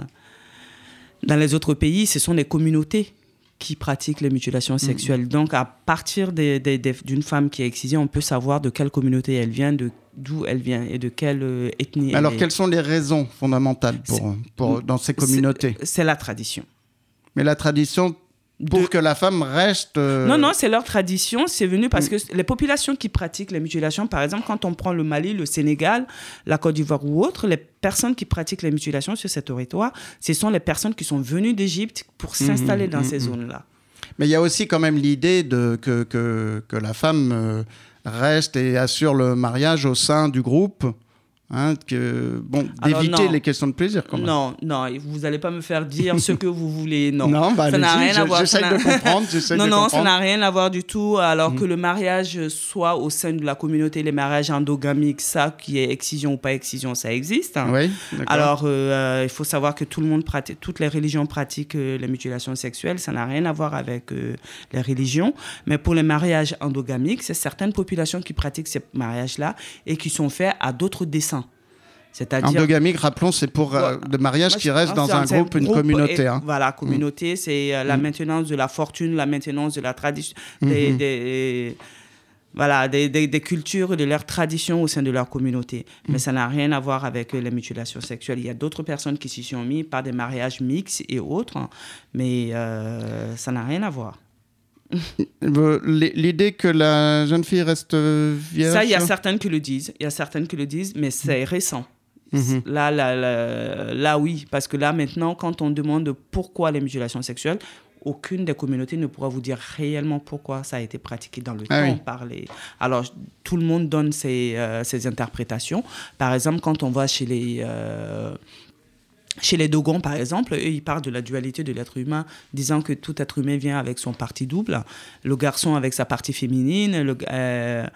dans les autres pays, ce sont les communautés qui pratiquent les mutilations mm. sexuelles. Donc, à partir d'une femme qui est excisée, on peut savoir de quelle communauté elle vient, de d'où elle vient et de quelle euh, ethnie. Alors, quelles sont les raisons fondamentales pour, pour dans ces communautés? C'est la tradition. Mais la tradition pour que la femme reste. Euh, non, non, c'est leur tradition. C'est venu parce que les populations qui pratiquent les mutilations, par exemple, quand on prend le Mali, le Sénégal, la Côte d'Ivoire ou autre, les personnes qui pratiquent les mutilations sur ces territoires, ce sont les personnes qui sont venues d'Égypte pour mhm, s'installer dans mhm, ces zones-là. Mais il y a aussi quand même l'idée que, que, que, la femme euh, reste et assure le mariage au sein du groupe. Hein, que, bon, d'éviter les questions de plaisir. Quand même. Non, non, vous n'allez pas me faire dire ce que vous voulez. Non, non bah, ça n'a rien à voir. J'essaie de comprendre. non, non, ça n'a rien à voir du tout. Alors que mm. le mariage soit au sein de la communauté, les mariages endogamiques, ça qui est excision ou pas excision, ça existe. Oui, Alors, euh, il faut savoir que tout le monde pratique, toutes les religions pratiquent euh, les mutilations sexuelles. Ça n'a rien à voir avec euh, les religions. Mais pour les mariages endogamiques, c'est certaines populations qui pratiquent ces mariages-là et qui sont faits à d'autres dessins. C'est-à-dire... Endogamique, rappelons, c'est pour euh, le mariage qui reste dans un groupe, une communauté. Hein. Voilà, communauté, c'est euh, la mm. maintenance de la fortune, la maintenance de la tradition, des, mm-hmm. voilà, des, des, cultures, de leurs traditions au sein de leur communauté. Mais mm. ça n'a rien à voir avec euh, les mutilations sexuelles. Il y a d'autres personnes qui s'y sont mis par des mariages mixtes et autres, hein. mais ça n'a rien à voir. L'idée que la jeune fille reste vierge? Ça, il y a certaines qui le disent. Il y a certaines qui le disent, mais c'est récent. Mhm. Là, là, là, oui, parce que là, maintenant, quand on demande pourquoi les mutilations sexuelles, aucune des communautés ne pourra vous dire réellement pourquoi ça a été pratiqué dans le ah temps par les... Alors, tout le monde donne ses, euh, ses, interprétations. Par exemple, quand on va chez les... Euh, chez les Dogons, par exemple, eux, ils parlent de la dualité de l'être humain, disant que tout être humain vient avec son parti double, le garçon avec sa partie féminine, le, euh,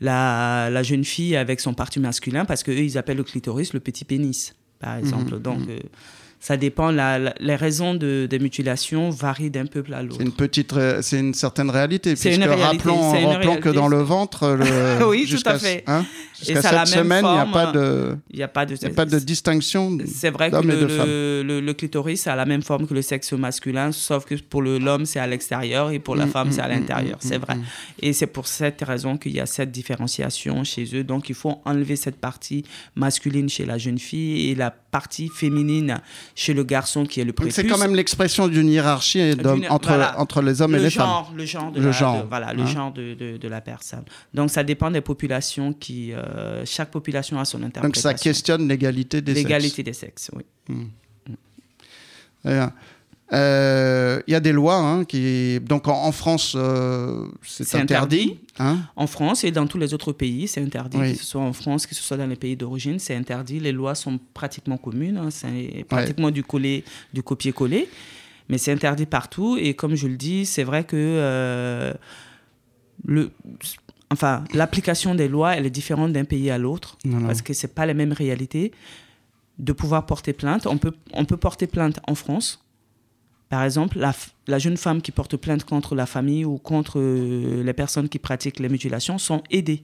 la, la, jeune fille avec son parti masculin, parce qu'eux, ils appellent le clitoris le petit pénis, par exemple. Mhm, Donc, mhm. Euh, ça dépend. La, les raisons de, des mutilations varient d'un peuple à l'autre. C'est une petite, c'est une certaine réalité. C'est une réalité. Rappelons, rappelons que dans le ventre, le, oui, tout à fait. Hein, jusqu'à cette semaine, il n'y a pas de, il a pas de, a pas de distinction. C'est vrai que le, le, le, clitoris a la même forme que le sexe masculin, sauf que pour l'homme c'est à l'extérieur et pour la mm, femme c'est à mm, mm, l'intérieur. c'est vrai. Et c'est pour cette raison qu'il y a cette différenciation chez eux. Donc il faut enlever cette partie masculine chez la jeune fille et la partie féminine chez le garçon qui est le prépuce. C'est quand même l'expression d'une hiérarchie entre, entre les hommes et les femmes. Le genre, de le la, genre. voilà, le hein. genre de, de, la personne. Donc ça dépend des populations qui... Euh, chaque population a son interprétation. Donc ça questionne l'égalité des sexes. L'égalité des sexes, oui. Hmm. Hmm. Euh, il y a des lois hein, qui. Donc en, France, euh, c'est interdit. Hein en France et dans tous les autres pays, c'est interdit. Que ce soit en France, que ce soit dans les pays d'origine, c'est interdit. Les lois sont pratiquement communes. Hein. c'est pratiquement du, du copier-coller. Mais c'est interdit partout. Et comme je le dis, c'est vrai que. Euh, le, enfin, l'application des lois, elle est différente d'un pays à l'autre. Parce que ce pas les mêmes réalités. de pouvoir porter plainte. On peut, on peut porter plainte en France. Par exemple, la, la jeune femme qui porte plainte contre la famille ou contre euh, les personnes qui pratiquent les mutilations sont aidées.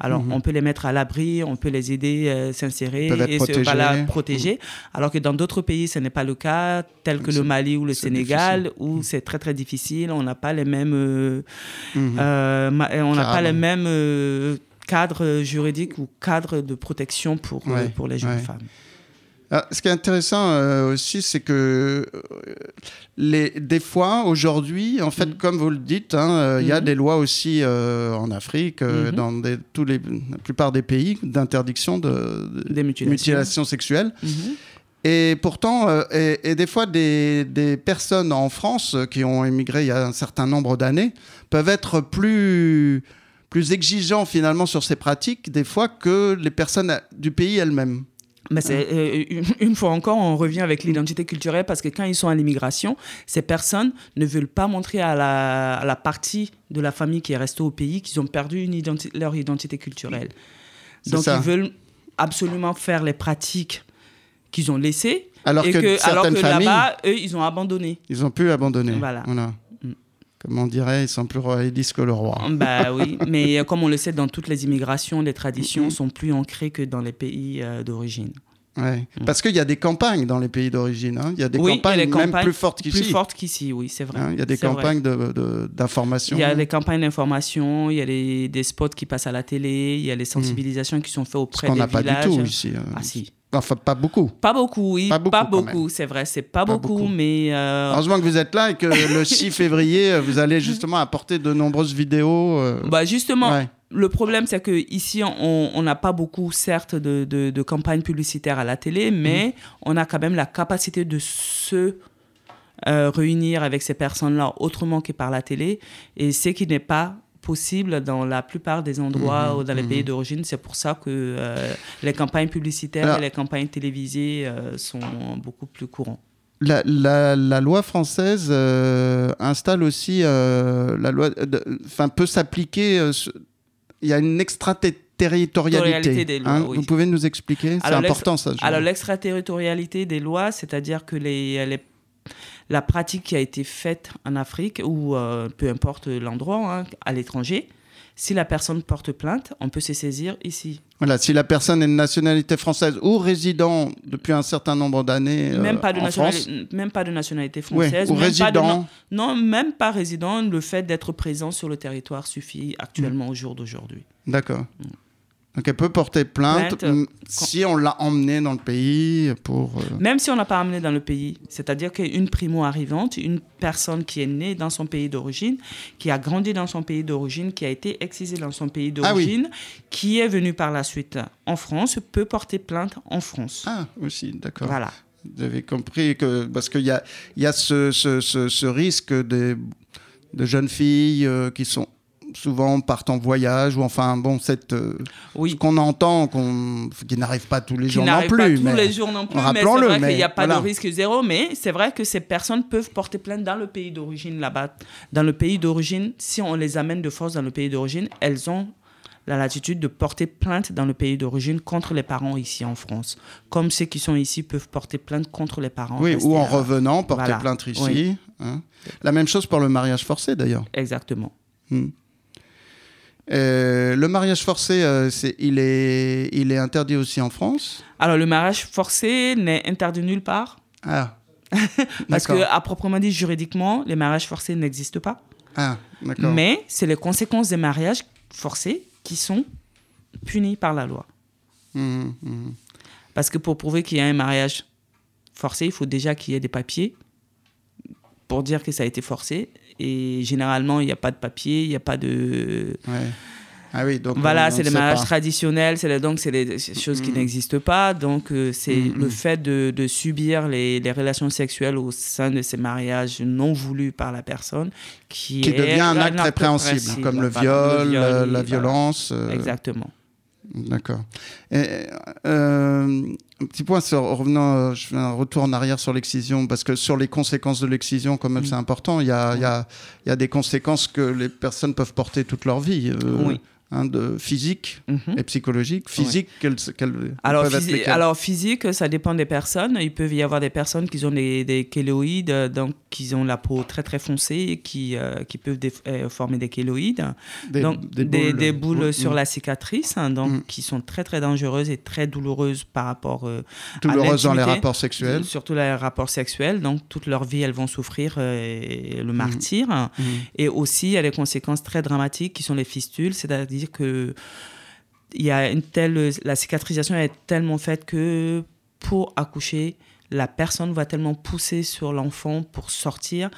Alors, Mhm. on peut les mettre à l'abri, on peut les aider à s'insérer et se voilà, protéger. Alors que dans d'autres pays, ce n'est pas le cas, tel que le Mali ou le Sénégal, difficile. où c'est très très difficile. On n'a pas les mêmes, euh, Mhm. euh, on n'a pas les mêmes euh, cadres juridiques ou cadres de protection pour, euh, Ouais, pour les jeunes ouais. femmes. Ah, ce qui est intéressant euh, aussi, c'est que euh, les, des fois, aujourd'hui, en fait, Mhm. comme vous le dites, hein, euh, il y a Mhm. des lois aussi euh, en Afrique, Mhm. dans des, tous les, la plupart des pays, d'interdiction de, de Des mutilations. mutilation sexuelle. Mhm. Et pourtant, euh, et, et des fois, des, des personnes en France qui ont émigré il y a un certain nombre d'années peuvent être plus, plus exigeants finalement sur ces pratiques, des fois, que les personnes du pays elles-mêmes. Mais c'est, euh, une, fois encore, on revient avec l'identité culturelle parce que quand ils sont à l'immigration, ces personnes ne veulent pas montrer à la, à la partie de la famille qui est restée au pays qu'ils ont perdu une identi- leur identité culturelle. Donc ça. ils veulent absolument faire les pratiques qu'ils ont laissées. Alors et que, que, alors certaines que familles, là-bas, eux, ils ont abandonné. ils ont pu abandonner. Voilà. Comme on dirait, ils sont plus royalistes que le roi. Bah oui, mais euh, comme on le sait, dans toutes les immigrations, les traditions sont plus ancrées que dans les pays euh, d'origine. Ouais. Parce qu'il y a des campagnes dans les pays d'origine. hein. Il y a des Mm. Oui, campagnes, même campagnes plus fortes qu'ici. Plus fortes qu'ici, oui, c'est vrai. Hein, Il y a des campagnes de- de- d'information. Il y a des campagnes d'information, il y a les- des spots qui passent à la télé, il y a les sensibilisations qui sont faites Ce auprès qu'on des n'a pas du villages. tout ici. euh. Ah si. Enfin, pas beaucoup. Pas beaucoup, oui. Pas Pas beaucoup, c'est vrai. C'est pas, Pas beaucoup, mais... euh, Heureusement que vous êtes là et que le 6 février, vous allez justement apporter de nombreuses vidéos. euh, bah justement, ouais. le problème, c'est que ici, on n'a pas beaucoup, certes, de, de, de campagnes publicitaires à la télé, mais Mhm. on a quand même la capacité de se euh, réunir avec ces personnes-là autrement que par la télé. Et ce qui n'est pas possible dans la plupart des endroits Mhm, ou dans les mhm. pays d'origine. C'est pour ça que euh, les campagnes publicitaires Alors- et les campagnes télévisées euh, sont beaucoup plus courantes. La, la- la loi française euh, installe aussi la loi, enfin peut s'appliquer. Il y a une extraterritorialité. Territorialité des lois, hein. oui. Vous pouvez nous expliquer? C'est important ça. Alors l'extraterritorialité des lois, c'est-à-dire que les, les- la pratique qui a été faite en Afrique ou euh, peu importe l'endroit, hein, à l'étranger, si la personne porte plainte, on peut se saisir ici. Voilà, si la personne est de nationalité française ou résident depuis un certain nombre d'années euh, même, pas de en France, nationalité, même pas de nationalité ouais, française. ou même pas de résident, non, même pas résident, le fait d'être présent sur le territoire suffit actuellement au jour d'aujourd'hui. d'accord. Donc elle peut porter plainte, Plainte, m- si on l'a emmené dans le pays pour. euh, Même si on n'a pas amené dans le pays, c'est-à-dire qu'une primo-arrivante, une personne qui est née dans son pays d'origine, qui a grandi dans son pays d'origine, qui a été excisée dans son pays Ah oui. d'origine, qui est venue par la suite en France, peut porter plainte en France. Ah, aussi, d'accord. Voilà. Vous avez compris que. Parce qu'il y a, y a ce, ce- ce- ce risque des, de jeunes filles euh, qui sont souvent partent en voyage ou enfin bon cette euh, ce Oui. qu'on entend qu'on qui n'arrive pas tous les jours non n'arrive plus pas tous mais les jours non plus, mais c'est vrai qu'il n'y a pas voilà. de risque zéro, mais c'est vrai que ces personnes peuvent porter plainte dans le pays d'origine là-bas. Dans le pays d'origine, si on les amène de force dans le pays d'origine, elles ont la latitude de porter plainte dans le pays d'origine contre les parents ici en France. Comme ceux qui sont ici peuvent porter plainte contre les parents. oui ou en revenant porter Voilà. plainte ici Oui. hein. la même chose pour le mariage forcé d'ailleurs Exactement. Hmm. Euh, le mariage forcé, euh, il, est, il est interdit aussi en France. Alors, le mariage forcé n'est interdit nulle part. Ah, Parce que, à proprement dit, juridiquement, les mariages forcés n'existent pas. ah, d'accord. Mais c'est les conséquences des mariages forcés qui sont punies par la loi. Mhm, mhm. Parce que pour prouver qu'il y a un mariage forcé, il faut déjà qu'il y ait des papiers pour dire que ça a été forcé. Et généralement, il n'y a pas de papier, il n'y a pas de... Ouais. Ah oui, donc Voilà, c'est les mariages pas. traditionnels, c'est les- donc c'est des choses qui Mhm. n'existent pas. Donc euh, c'est Mhm. le fait de, de subir les, les relations sexuelles au sein de ces mariages non voulus par la personne qui, Qui est devient un acte répréhensible, comme le viol, le euh, la voilà. violence. euh, Exactement. D'accord. Euh, un petit point sur revenant, euh, je fais un retour en arrière sur l'excision parce que sur les conséquences de l'excision, quand même, Oui. c'est important. Il y a, il y, a, il y a des conséquences que les personnes peuvent porter toute leur vie. euh, Oui. Hein, de physique mhm. et psychologique. Physique, quelles, alors, alors, physique, ça dépend des personnes. Il peut y avoir des personnes qui ont des, des kéloïdes, donc qui ont la peau très très foncée, qui, euh, qui peuvent euh, former des kéloïdes. Des, donc, des, boules, sur mm. la cicatrice, hein, donc, mm. qui sont très très dangereuses et très douloureuses par rapport euh, douloureuses dans les rapports sexuels. Surtout les rapports sexuels. Donc, toute leur vie, elles vont souffrir le mm. martyr. Et aussi, il y a des conséquences très dramatiques qui sont les fistules, c'est-à-dire dire que il y a une telle, la cicatrisation est tellement faite que pour accoucher, la personne va tellement pousser sur l'enfant pour sortir.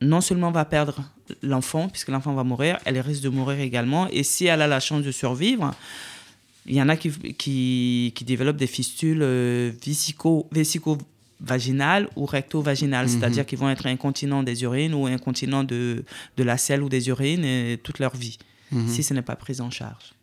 Non seulement va perdre l'enfant, puisque l'enfant va mourir, elle risque de mourir également. Et si elle a la chance de survivre, il y en a qui, qui, qui développent des fistules euh, vaginales ou recto-vaginales, mhm. c'est-à-dire qu'ils vont être incontinents des urines ou incontinents de, de la selle ou des urines et toute leur vie. Mhm. si ce n'est pas pris en charge.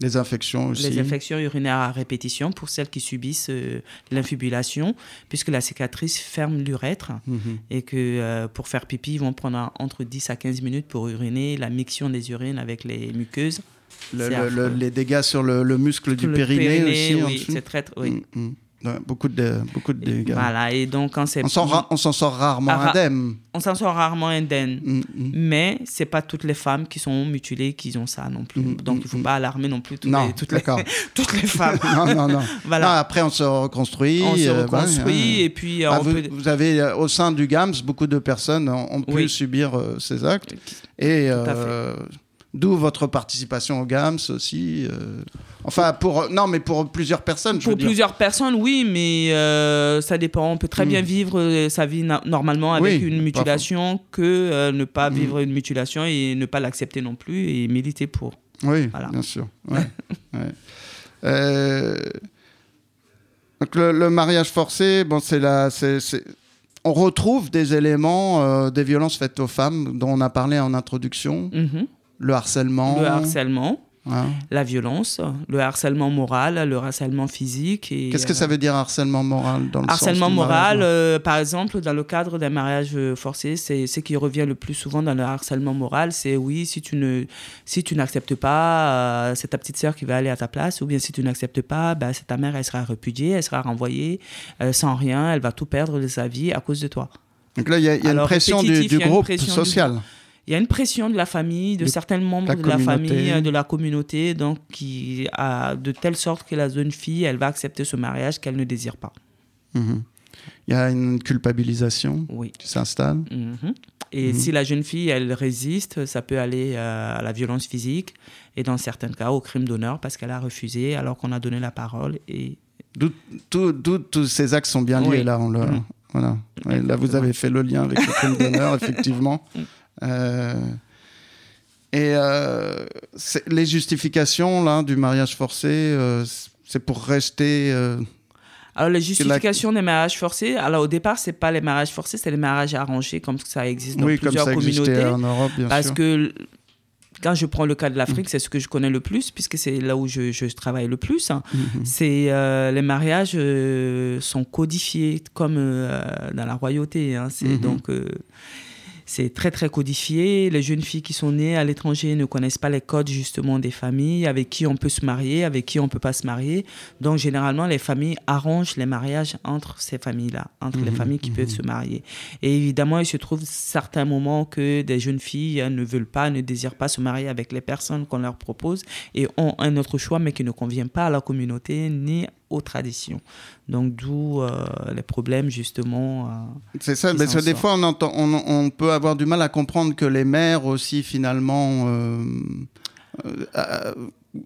Les infections aussi. Les infections urinaires à répétition pour celles qui subissent euh, l'infibulation, puisque la cicatrice ferme l'urètre mhm. et que euh, pour faire pipi, ils vont prendre entre 10 à 15 minutes pour uriner, la mixion des urines avec les muqueuses. les dégâts sur le, muscle du périnée, aussi. Oui, c'est très. Oui. Mm, mm beaucoup de, beaucoup de dégâts. Voilà, et donc quand c'est... On s'en sort rarement indemne. On s'en sort rarement indemne. Mm, mm. Mais c'est pas toutes les femmes qui sont mutilées qui ont ça non plus. Mm, donc il faut pas alarmer non plus toutes, les, toutes, les, toutes les femmes. non, non, non. voilà. après on se reconstruit. On se euh, reconstruit et puis... Euh, ah, vous, avez euh, au sein du GAMS, beaucoup de personnes ont, pu subir ces actes. Et... D'où votre participation au GAMS aussi. Euh, enfin, pour non, mais pour plusieurs personnes. pour plusieurs personnes, oui, mais euh, ça dépend. On peut très bien hmm. vivre euh, sa vie normalement avec une mutilation que ne pas hmm. vivre une mutilation et ne pas l'accepter non plus et militer pour. Oui, bien sûr. donc le, mariage forcé, bon, c'est la, on retrouve des éléments des violences faites aux femmes dont on a parlé en introduction. Mm-hmm. Le harcèlement. Le harcèlement. La violence, le harcèlement moral, le harcèlement physique. Qu'est-ce que ça veut dire harcèlement moral dans le Harcèlement moral, euh, par exemple, dans le cadre d'un mariage forcé, c'est ce qui revient le plus souvent dans le harcèlement moral, c'est oui, si tu ne, si tu n'acceptes pas, euh, c'est ta petite sœur qui va aller à ta place, ou bien si tu n'acceptes pas, bah, c'est ta mère, elle sera repudiée, elle sera renvoyée euh, sans rien, elle va tout perdre de sa vie à cause de toi. Donc là, il y a, une pression du, groupe social il y a une pression de la famille, de, certains membres de la famille, de la communauté, donc qui a de telle sorte que la jeune fille, elle va accepter ce mariage qu'elle ne désire pas. Mhm. Il y a une culpabilisation qui s'installe. Mhm. Et mhm. si la jeune fille, elle résiste, ça peut aller euh, à la violence physique et dans certains cas au crime d'honneur parce qu'elle a refusé alors qu'on a donné la parole. Et... Tous ces actes sont bien liés là. On le... Voilà. là, vous avez fait le lien avec le crime d'honneur, effectivement. Euh, et euh, les justifications là, du mariage forcé, euh, c'est pour rester. alors, les justifications des mariages forcés, alors au départ, c'est pas les mariages forcés, c'est les mariages arrangés, comme ça existe dans oui, plusieurs comme ça communautés. En Europe, bien parce que quand je prends le cas de l'Afrique, mm. c'est ce que je connais le plus, puisque c'est là où je, je, travaille le plus. Hein. Mm-hmm. C'est les mariages sont codifiés comme dans la royauté. Hein. C'est mm-hmm. donc c'est très très codifié. Les jeunes filles qui sont nées à l'étranger ne connaissent pas les codes justement des familles, avec qui on peut se marier, avec qui on peut pas se marier. Donc généralement les familles arrangent les mariages entre ces familles-là, entre les mhm. familles qui peuvent mhm. se marier. Et évidemment, il se trouve certains moments que des jeunes filles ne veulent pas, ne désirent pas se marier avec les personnes qu'on leur propose et ont un autre choix mais qui ne convient pas à la communauté ni aux traditions. Donc d'où euh, les problèmes justement. Euh, c'est ça, mais des fois on, entend, on, peut avoir du mal à comprendre que les mères aussi finalement. Euh,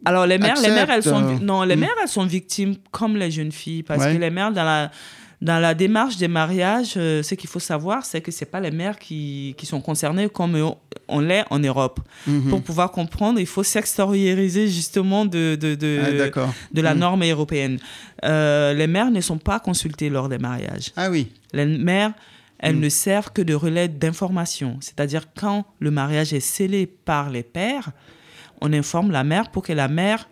alors les mères, les mères, elles sont non, les hmm. mères, elles sont victimes comme les jeunes filles parce que les mères dans la dans la démarche des mariages, euh, ce qu'il faut savoir, c'est que ce pas les mères qui, qui, sont concernées comme on, l'est en Europe. Mhm. Pour pouvoir comprendre, il faut s'extérioriser justement de, de, de, ah, de la mhm. norme européenne. Euh, les mères ne sont pas consultées lors des mariages. Ah oui. Les mères, elles mhm. ne servent que de relais d'information. C'est-à-dire quand le mariage est scellé par les pères, on informe la mère pour que la mère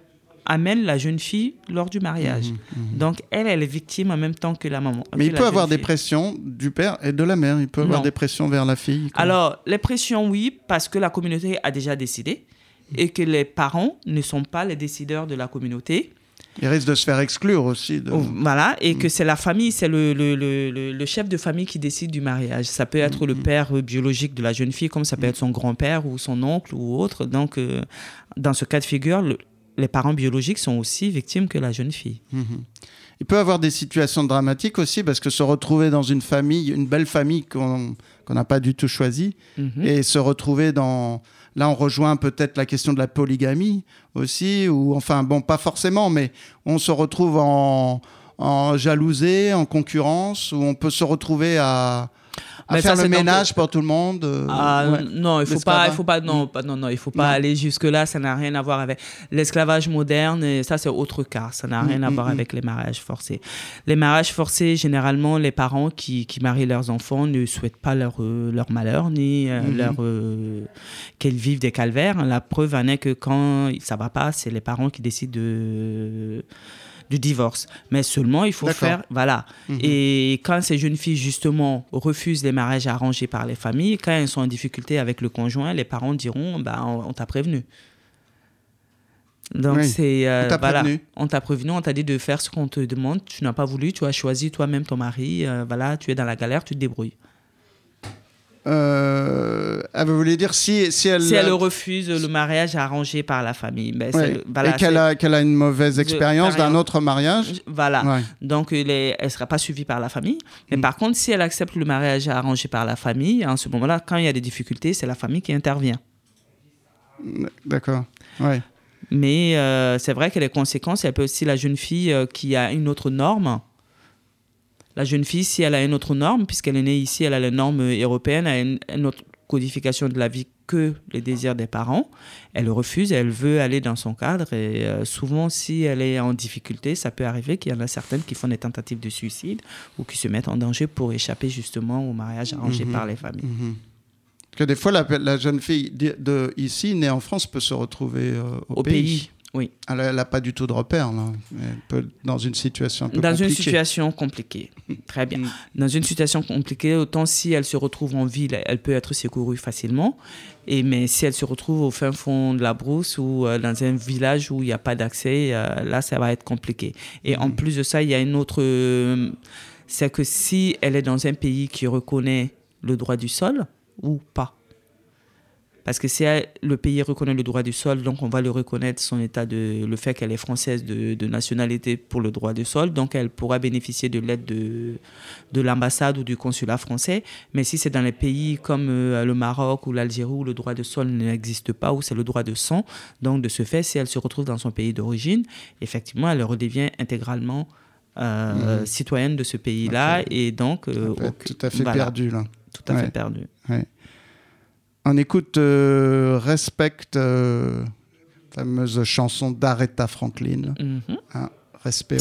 amène la jeune fille lors du mariage. Mhm, mhm. Donc, elle, elle est victime en même temps que la maman. Mais il peut avoir des pressions du père et de la mère. Il peut avoir des pressions vers la fille. Alors, les pressions, oui, parce que la communauté a déjà décidé. et que les parents ne sont pas les décideurs de la communauté. Il risque de se faire exclure aussi. De... Voilà, et que c'est la famille, c'est le, le, le, le, chef de famille qui décide du mariage. Ça peut être le père biologique de la jeune fille, comme ça peut être son grand-père ou son oncle ou autre. Donc, euh, dans ce cas de figure, les parents biologiques sont aussi victimes que la jeune fille. Mhm. Il peut y avoir des situations dramatiques aussi, parce que se retrouver dans une famille, une belle famille qu'on n'a pas du tout choisie, mhm. et se retrouver dans... Là, on rejoint peut-être la question de la polygamie aussi, ou enfin, bon, pas forcément, mais on se retrouve en, en jalousée, en concurrence, où on peut se retrouver à, à faire le ménage pour tout le monde euh, ah, Non, il faut pas, il faut pas, non, pas, non, non, il faut pas aller jusque là. Ça n'a rien à voir avec l'esclavage moderne. Et ça, c'est autre cas. Ça n'a rien mm, à mm, voir mm. avec les mariages forcés. Les mariages forcés, généralement, les parents qui, qui marient leurs enfants ne souhaitent pas leur euh, leur malheur ni euh, leur qu'ils vivent des calvaires. La preuve en est que quand ça va pas, c'est les parents qui décident de du divorce. Mais seulement, il faut faire. Voilà. Mhm. Et quand ces jeunes filles, justement, refusent les mariages arrangés par les familles, quand elles sont en difficulté avec le conjoint, les parents diront bah, on, t'a prévenu. Donc, c'est. Euh, on t'a prévenu. On t'a prévenu, on t'a dit de faire ce qu'on te demande. Tu n'as pas voulu, tu as choisi toi-même ton mari. Euh, voilà, tu es dans la galère, tu te débrouilles. Euh, vous voulez dire si, si elle... Si elle refuse le mariage arrangé par la famille. Ben, et qu'elle a, qu'elle a une mauvaise expérience d'un autre mariage. Voilà. Donc, elle ne sera pas suivie par la famille. Mais mm. par contre, si elle accepte le mariage arrangé par la famille, en ce moment-là, quand il y a des difficultés, c'est la famille qui intervient. D'accord. Ouais. Mais euh, c'est vrai que les conséquences, elle peut aussi la jeune fille euh, qui a une autre norme la jeune fille, si elle a une autre norme, puisqu'elle est née ici, elle a les normes européennes, elle a une, autre codification de la vie que les désirs des parents, elle refuse, elle veut aller dans son cadre et euh, souvent si elle est en difficulté, ça peut arriver qu'il y en a certaines qui font des tentatives de suicide ou qui se mettent en danger pour échapper justement au mariage arrangé mhm. par les familles. Mhm. Que des fois la, jeune fille de, ici née en France peut se retrouver euh, au, pays. Oui. Elle n'a pas du tout de repère, là. Elle peut, dans une situation un peu Dans une situation compliquée. Très bien. Mm. Dans une situation compliquée, autant si elle se retrouve en ville, elle peut être secourue facilement. Et, mais si elle se retrouve au fin fond de la brousse ou euh, dans un village où il n'y a pas d'accès, euh, là, ça va être compliqué. Et en mm. plus de ça, il y a une autre. Euh, c'est que si elle est dans un pays qui reconnaît le droit du sol ou pas, parce que si le pays reconnaît le droit du sol, donc on va le reconnaître son état de le fait qu'elle est française de, nationalité pour le droit du sol, donc elle pourra bénéficier de l'aide de, de l'ambassade ou du consulat français. Mais si c'est dans les pays comme euh, le Maroc ou l'Algérie où le droit de sol n'existe pas, où c'est le droit de sang, donc de ce fait, si elle se retrouve dans son pays d'origine, effectivement, elle redevient intégralement euh, mmh. citoyenne de ce pays-là et donc euh, tout à fait perdu là. Tout à fait perdu. On écoute euh, Respect, euh, fameuse chanson d'Aretha Franklin. Mm -hmm. hein, respect.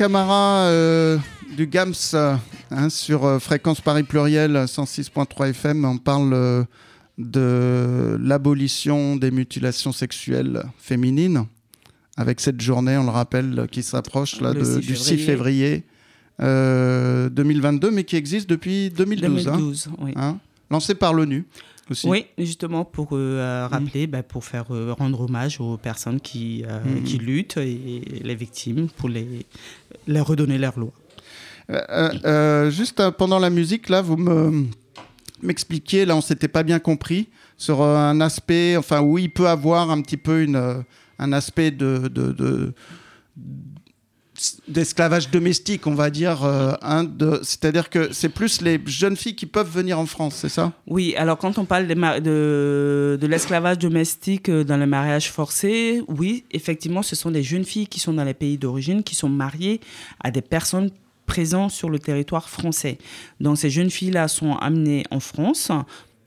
Camara du GAMS hein, sur Fréquence Paris Pluriel 106.3 FM, on parle de l'abolition des mutilations sexuelles féminines avec cette journée, on le rappelle, qui s'approche là, du 6 février 2022, euh, mais qui existe depuis 2012. 2012 hein, oui. Hein, lancé par l'ONU. Aussi. Oui, justement pour euh, mm. rappeler, bah, pour faire euh, rendre hommage aux personnes qui, mm. qui luttent et, les victimes pour les, les redonner leur loi. juste pendant la musique, là, vous me m'expliquiez, là, on s'était pas bien compris sur un aspect, enfin, où il peut avoir un petit peu une, un aspect de, de d'esclavage domestique, on va dire. Euh, c'est-à-dire que c'est plus les jeunes filles qui peuvent venir en France, c'est ça? Oui, alors quand on parle de, de, l'esclavage domestique euh, dans le mariage forcé, oui, effectivement, ce sont des jeunes filles qui sont dans les pays d'origine, qui sont mariées à des personnes présentes sur le territoire français. Donc ces jeunes filles-là sont amenées en France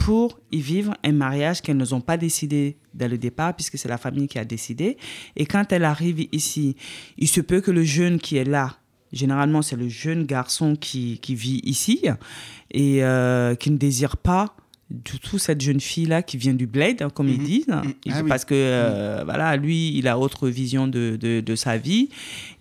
pour y vivre un mariage qu'elles n'ont pas décidé dès le départ, puisque c'est la famille qui a décidé. Et quand elle arrive ici, il se peut que le jeune qui est là, généralement c'est le jeune garçon qui, qui vit ici et euh, qui ne désire pas du tout cette jeune fille là qui vient du bled hein, comme ils mhm. disent mhm. ah parce que euh, voilà lui il a autre vision de, de, de sa vie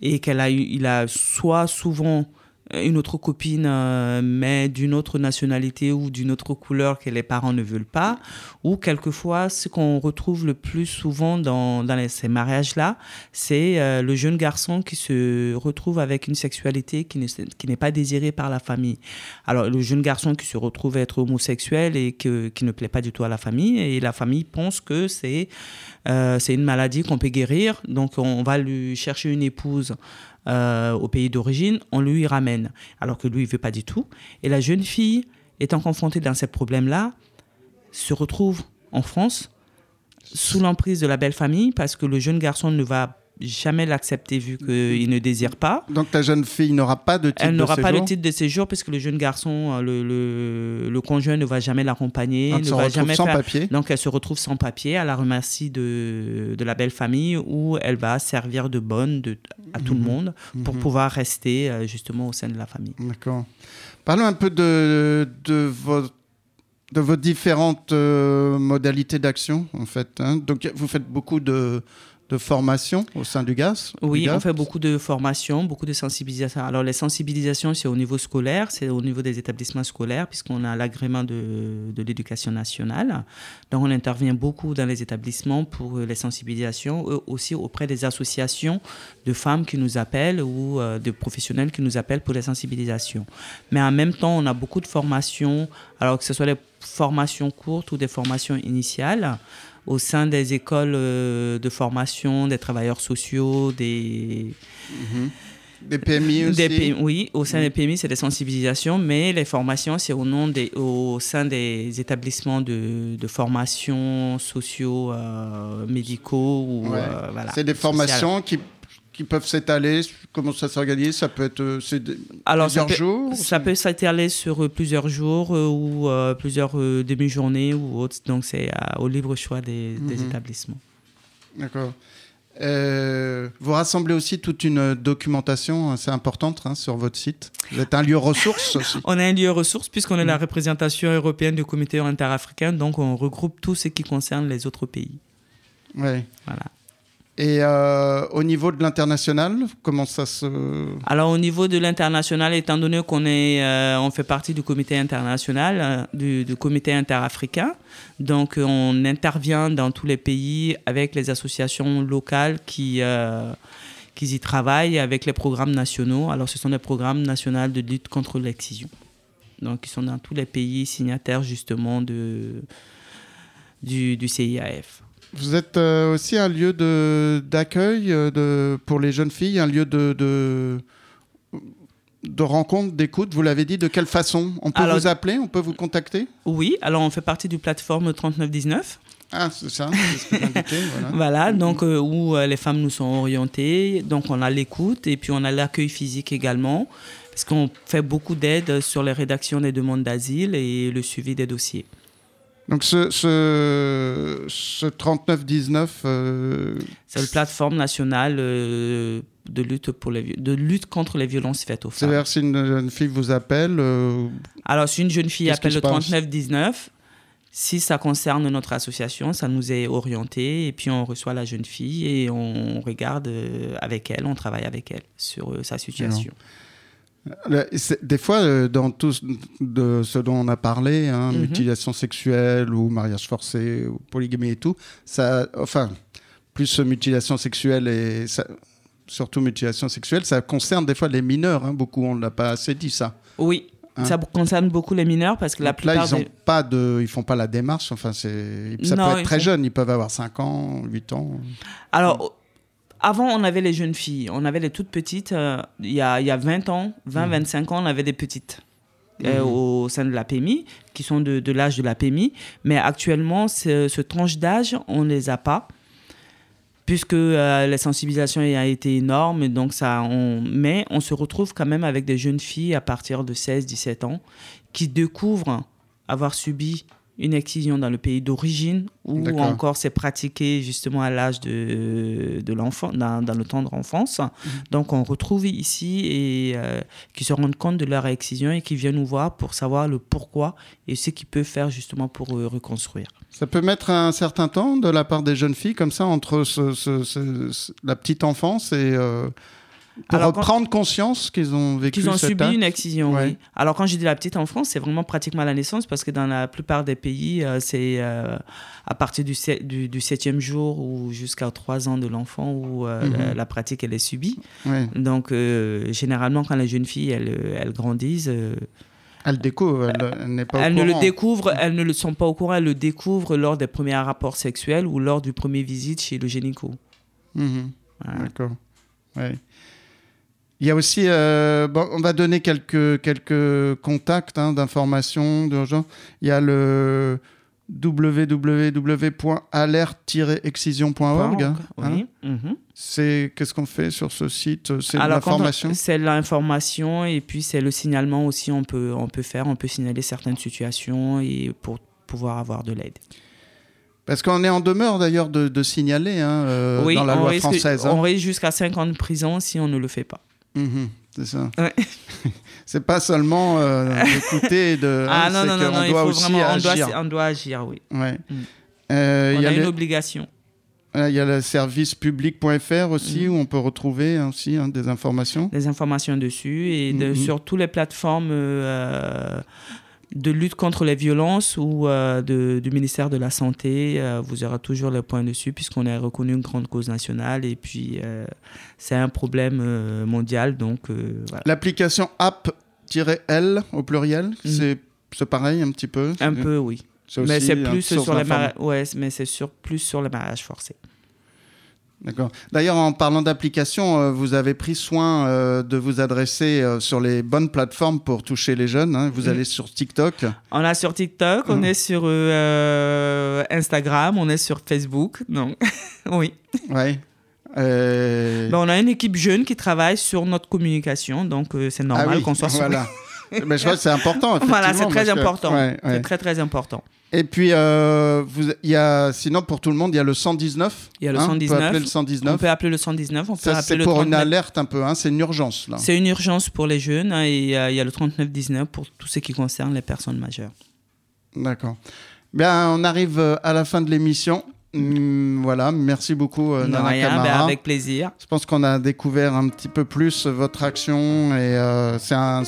et qu'elle a il a soit souvent une autre copine, euh, mais d'une autre nationalité ou d'une autre couleur que les parents ne veulent pas. Ou quelquefois, ce qu'on retrouve le plus souvent dans, ces mariages-là, c'est euh, le jeune garçon qui se retrouve avec une sexualité qui n'est pas désirée par la famille. Alors, le jeune garçon qui se retrouve être homosexuel et que, qui ne plaît pas du tout à la famille, et la famille pense que c'est euh, c'est une maladie qu'on peut guérir, donc on va lui chercher une épouse euh, au pays d'origine, on lui ramène, alors que lui, il veut pas du tout. Et la jeune fille, étant confrontée dans ces problèmes-là, se retrouve en France sous l'emprise de la belle famille parce que le jeune garçon ne va jamais l'accepter vu qu'il ne désire pas. Donc ta jeune fille n'aura pas de titre Elle n'aura pas de titre de séjour puisque le jeune garçon, euh, le, le, le conjoint ne va jamais l'accompagner, ne va jamais sans papier. Donc elle se retrouve sans papier à la remercie de, de la belle famille où elle va servir de bonne de, à tout le mhm. monde pour mhm. pouvoir rester euh, justement au sein de la famille. D'accord. Parlons un peu de, de votre de vos différentes euh, modalités d'action, en fait. Hein. Donc, vous faites beaucoup de, de formation au sein du GAS Oui, on fait beaucoup de formations, beaucoup de sensibilisation. Alors, les sensibilisations, c'est au niveau scolaire, c'est au niveau des établissements scolaires, puisqu'on a l'agrément de, de l'éducation nationale. Donc, on intervient beaucoup dans les établissements pour les sensibilisations, aussi auprès des associations de femmes qui nous appellent ou euh, de professionnels qui nous appellent pour les sensibilisations. Mais en même temps, on a beaucoup de formations, alors que ce soit des formations courtes ou des formations initiales au sein des écoles euh, de formation, des travailleurs sociaux, des... Mhm. Des PMI aussi Oui, au sein des PMI, c'est des sensibilisations, mais les formations, c'est au, nom des, au sein des établissements de, de formation sociaux, euh, médicaux. Ou, euh, voilà, c'est des formations qui qui peuvent s'étaler Comment ça s'organise Ça peut être euh, Alors, plusieurs jours Ça peut s'étaler sur euh, plusieurs jours euh, ou plusieurs demi-journées ou autres. Donc, c'est au libre choix des, mhm. établissements. D'accord. vous rassemblez aussi toute une documentation assez importante hein, sur votre site. Vous êtes un lieu ressource aussi. on est un lieu ressource puisqu'on est la mhm. représentation européenne du comité interafricain, donc on regroupe tout ce qui concerne les autres pays. Oui. Voilà. Et euh, au niveau de l'international, comment ça se... Alors au niveau de l'international, étant donné qu'on est, euh, on fait partie du comité international, euh, du, comité interafricain, donc on intervient dans tous les pays avec les associations locales qui, qui y travaillent, avec les programmes nationaux. Alors ce sont des programmes nationaux de lutte contre l'excision. Donc ils sont dans tous les pays signataires justement de, du, du CIAF. Vous êtes euh, aussi un lieu d'accueil euh, de, pour les jeunes filles, un lieu de, de, de rencontre, d'écoute. Vous l'avez dit, de quelle façon? On peut vous appeler On peut vous contacter? Oui, alors on fait partie du plateforme 3919. Ah, c'est ça, c'est ce que voilà. voilà, donc euh, où les femmes nous sont orientées. Donc on a l'écoute et puis on a l'accueil physique également, parce qu'on fait beaucoup d'aide sur les rédactions des demandes d'asile et le suivi des dossiers. Donc ce, ce, ce 3919... Euh, c'est la plateforme nationale euh, de, lutte pour les, de lutte contre les violences faites aux femmes. C'est-à-dire si une jeune fille vous appelle... Euh, Alors si une jeune fille appelle le 3919, si ça concerne notre association, ça nous est orienté et puis on reçoit la jeune fille et on regarde avec elle, on travaille avec elle sur sa situation. Des fois, euh, dans tout de ce dont on a parlé, hein, mhm. mutilation sexuelle ou mariage forcé ou polygamie et tout, ça, enfin, plus mutilation sexuelle et surtout mutilation sexuelle, ça concerne des fois les mineurs. Hein, beaucoup, on ne l'a pas assez dit ça. Oui, hein. Ça concerne beaucoup les mineurs parce que la plupart là, ils ne pas de, ils font pas la démarche. Enfin, c'est, ça peut être très jeune. Ils peuvent avoir 5 ans, 8 ans. Alors, avant, on avait les jeunes filles, on avait les toutes petites. Euh, il y, a, y, a, 20 ans, 20, 25 mmh. ans, on avait des petites. Euh, mmh. au sein de la PMI, qui sont de, de l'âge de la PMI. Mais actuellement, ce, ce tranche d'âge, on ne les a pas, puisque euh, la sensibilisation a été énorme. Donc ça, on... Mais on se retrouve quand même avec des jeunes filles à partir de 16-17 ans qui découvrent avoir subi une excision dans le pays d'origine ou encore c'est pratiqué justement à l'âge de, de l'enfant, dans, dans, le temps de l'enfance. Mhm. Donc on retrouve ici et euh, qui se rendent compte de leur excision et qui viennent nous voir pour savoir le pourquoi et ce qu'ils peuvent faire justement pour euh, reconstruire. Ça peut mettre un certain temps de la part des jeunes filles comme ça entre ce, la petite enfance et... Euh, pour Alors, prendre conscience qu'ils ont vécu Qu'ils ont subi une excision, oui. Alors, quand je dis la petite en France, c'est vraiment pratiquement la naissance parce que dans la plupart des pays, euh, c'est euh, à partir du, du, septième jour ou jusqu'à trois ans de l'enfant où euh, mhm. la, pratique, elle est subie. Donc, généralement, quand les jeunes filles, elles, elles grandissent... elles découvrent, elles, n'est pas elles ne le découvrent, elles ne le sont pas au courant, elles le découvrent lors des premiers rapports sexuels ou lors du premier visite chez le gynéco. Mhm. D'accord. Ouais. Il y a aussi, euh, bon, on va donner quelques, quelques contacts hein, d'informations d'urgence. Il y a le www.alerte-excision.org. Hein. oui. Mhm. C'est qu'est-ce qu'on fait sur ce site? C'est l'information? C'est l'information et puis c'est le signalement aussi. On peut on peut faire, on peut signaler certaines situations et pour pouvoir avoir de l'aide. Parce qu'on est en demeure d'ailleurs de, signaler hein, euh, dans la loi française. On risque jusqu'à 5 ans de prison si on ne le fait pas. Mhm, c'est ça. c'est pas seulement euh, d'écouter de. Ah non, non, non, il faut vraiment, agir. On, doit, agir, oui. Ouais. Mm. Euh, on a, une obligation. Il y a le service public.fr aussi mm. où on peut retrouver aussi hein, des informations. Des informations dessus et de, mm-hmm. sur toutes les plateformes euh, de lutte contre les violences ou euh, du ministère de la Santé, euh, vous aurez toujours le point dessus puisqu'on est reconnu une grande cause nationale et puis euh, c'est un problème mondial. Donc, L'application app-l au pluriel, mm. c'est pareil un petit peu? Un peu, oui. Mais c'est plus, sur les ouais, mais sur, plus sur le mariage forcé. D'accord. D'ailleurs, en parlant d'application, euh, vous avez pris soin euh, de vous adresser euh, sur les bonnes plateformes pour toucher les jeunes. Hein. Vous allez sur TikTok. On est sur TikTok, on mmh. est sur Instagram, on est sur Facebook. Non, oui. Ouais. Ben, on a une équipe jeune qui travaille sur notre communication, donc c'est normal ah qu'on soit sur. Voilà. Mais je crois que c'est important. Voilà, c'est très important. C'est très très important. Et puis, euh, vous, y a, sinon, pour tout le monde, il y a le 119. Il y a le 119. Hein, on peut appeler le 119. On peut appeler le 119. On Ça, c'est pour une alerte un peu, hein, c'est une urgence. là. C'est une urgence pour les jeunes hein, et euh, il y a le 3919 pour tout ce qui concerne les personnes majeures. D'accord. Bien, on arrive euh, à la fin de l'émission. Hum, voilà, merci beaucoup Nana rien, ben, avec plaisir. Je pense qu'on a découvert un petit peu plus votre action et c'est un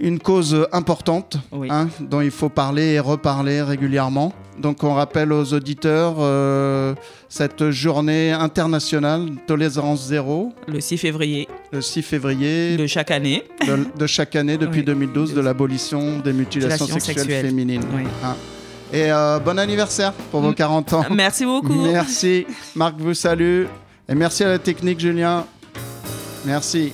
une cause importante hein, dont il faut parler et reparler régulièrement. Donc on rappelle aux auditeurs euh, cette journée internationale tolérance zéro. Le 6 février. Le 6 février. De chaque année. De, chaque année depuis 2012 de l'abolition des mutilations sexuelles, féminines. Hein. Et euh, bon anniversaire pour vos 40 ans. Merci beaucoup. Merci. Marc vous salue. Et merci à la technique Julien. Merci.